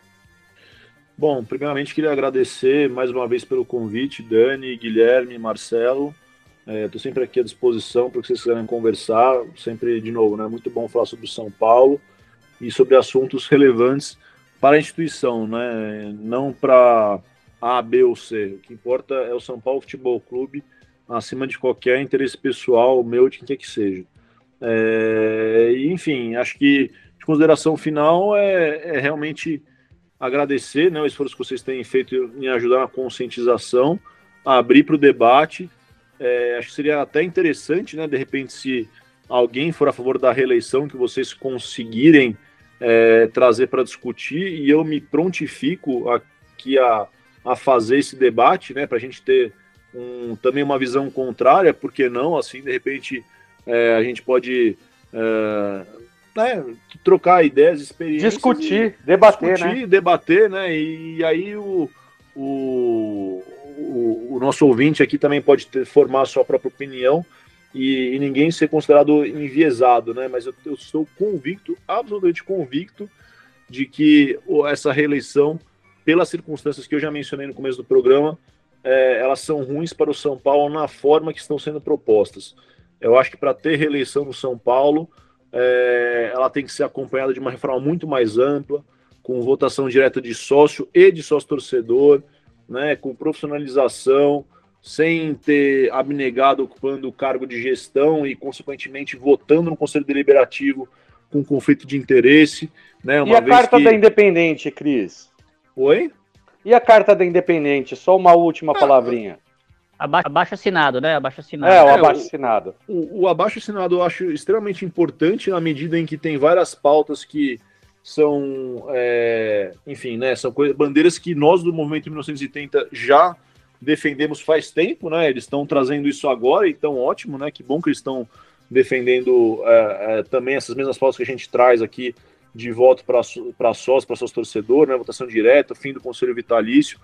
Bom, primeiramente queria agradecer mais uma vez pelo convite, Dani, Guilherme, Marcelo. Estou é, sempre aqui à disposição para que vocês quiserem conversar. Sempre, de novo, né, muito bom falar sobre São Paulo e sobre assuntos relevantes para a instituição, né? não para A, B ou C. O que importa é o São Paulo Futebol Clube, acima de qualquer interesse pessoal, meu, de quem quer que seja. É, enfim, acho que de consideração final é, é realmente agradecer né, o esforço que vocês têm feito em ajudar na conscientização, abrir para o debate é, acho que seria até interessante, né? De repente, se alguém for a favor da reeleição, que vocês conseguirem é, trazer para discutir e eu me prontifico aqui a, a fazer esse debate, né? Para a gente ter um, também uma visão contrária, porque não? Assim, de repente, é, a gente pode é, né, trocar ideias, experiências. Discutir, debater, discutir, né? debater, né? E, e aí o, o o, o, nosso ouvinte aqui também pode ter, formar a sua própria opinião e, e ninguém ser considerado enviesado, né? Mas eu, eu estou convicto, absolutamente convicto, de que essa reeleição, pelas circunstâncias que eu já mencionei no começo do programa, é, elas são ruins para o São Paulo na forma que estão sendo propostas. Eu acho que para ter reeleição no São Paulo, é, ela tem que ser acompanhada de uma reforma muito mais ampla, com votação direta de sócio e de sócio torcedor, né, com profissionalização, sem ter abnegado ocupando o cargo de gestão e, consequentemente, votando no Conselho Deliberativo com conflito de interesse. Né, e a carta que... da Independente, Cris? Oi? E a carta da Independente? Só uma última ah, palavrinha. Abaixo, abaixo assinado, né? Abaixo assinado. É, o abaixo assinado. O, o, o abaixo assinado eu acho extremamente importante na medida em que tem várias pautas que são, é, enfim, né? São coisas, bandeiras que nós do Movimento 1930 já defendemos faz tempo, né? Eles estão trazendo isso agora, então ótimo, né? Que bom que eles estão defendendo é, é, também essas mesmas pautas que a gente traz aqui de voto para sós, para seus torcedores, né? Votação direta, fim do conselho vitalício,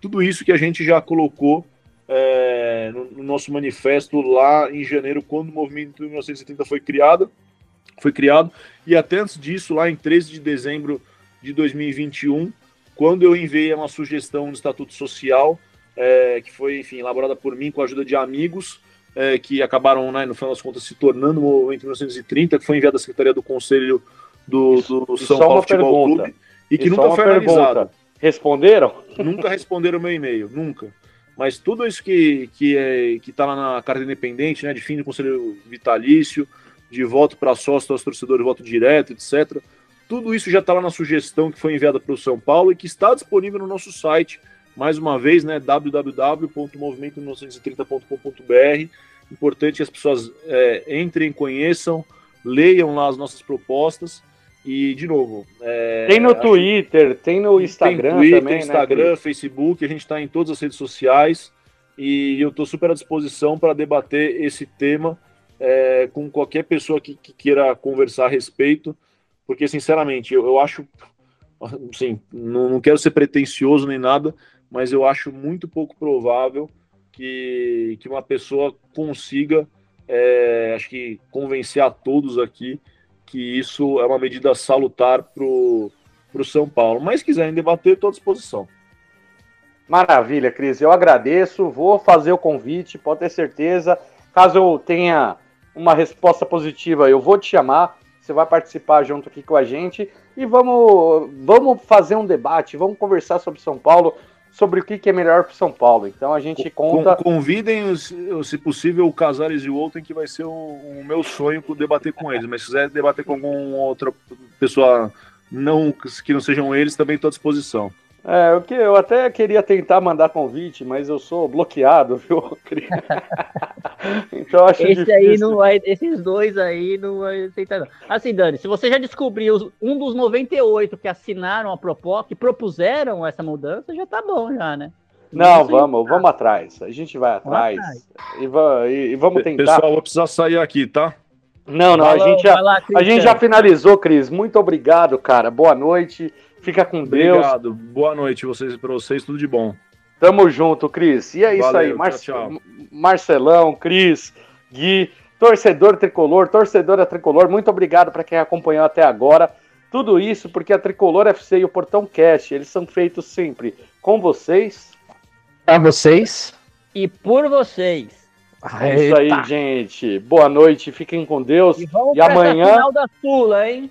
tudo isso que a gente já colocou é, no, no, nosso manifesto lá em janeiro, quando o movimento 1930 foi criado, foi criado, e até antes disso, lá em 13 de dezembro de 2021, quando eu enviei uma sugestão de estatuto social é, que foi, enfim, elaborada por mim com a ajuda de amigos é, que acabaram, né, no final das contas, se tornando o Movimento 1930, que foi enviada à Secretaria do Conselho do, do São Paulo Futebol pergunta. Clube e que e nunca foi analisado. Responderam? Nunca responderam o meu e-mail, nunca. Mas tudo isso que que é, está lá na carta independente, né, de fim do Conselho Vitalício, de voto para sócio, aos torcedores, voto direto, etc. Tudo isso já está lá na sugestão que foi enviada para o São Paulo e que está disponível no nosso site mais uma vez, né, www.movimento1930.com.br. Importante que as pessoas é, entrem, conheçam, leiam lá as nossas propostas. E, de novo. É, tem no Twitter, tem no Instagram. Tem Twitter, também, né, Instagram, né, Facebook, a gente está em todas as redes sociais. E eu estou super à disposição para debater esse tema é, com qualquer pessoa que, que, queira conversar a respeito, porque, sinceramente, eu, eu acho. Assim, não, não quero ser pretencioso nem nada, mas eu acho muito pouco provável que, que uma pessoa consiga, é, acho que, convencer a todos aqui que isso é uma medida salutar para o São Paulo. Mas quiserem debater, estou à disposição. Maravilha, Cris. Eu agradeço. Vou fazer o convite, pode ter certeza. Caso eu tenha uma resposta positiva, eu vou te chamar. Você vai participar junto aqui com a gente e vamos, vamos fazer um debate, vamos conversar sobre São Paulo sobre o que, é melhor para São Paulo. Então a gente conta. Convidem, se possível, o Casares e o Outem, que vai ser o, o, meu sonho debater com eles. Mas se quiser debater com alguma outra pessoa não, que não sejam eles, também estou à disposição. É, o que eu até queria tentar mandar convite, mas eu sou bloqueado, viu? então acho Esse difícil. aí não vai, esses dois aí não vai aceitar não. Assim, Dani, se você já descobriu um dos 98 que assinaram a proposta, que propuseram essa mudança, já tá bom já, né? Não, vamos, vamos atrás. A gente vai atrás, E, e, e, vamos tentar. Pessoal, vou precisar sair aqui, tá? Não, não, a gente já, lá, a gente já finalizou, Cris. Muito obrigado, cara. Boa noite. Fica com Deus. Obrigado. Boa noite vocês, para vocês. Tudo de bom. Tamo junto, Cris. E é Valeu, isso aí. Mar tchau, tchau. Marcelão, Cris, Gui, torcedor tricolor, torcedora tricolor, muito obrigado para quem acompanhou até agora. Tudo isso porque a Tricolor FC e o Portão Cast, eles são feitos sempre com vocês. Para vocês. E por vocês. É isso aí, gente. Boa noite, fiquem com Deus. E, vamos e amanhã. Final da Sula, hein?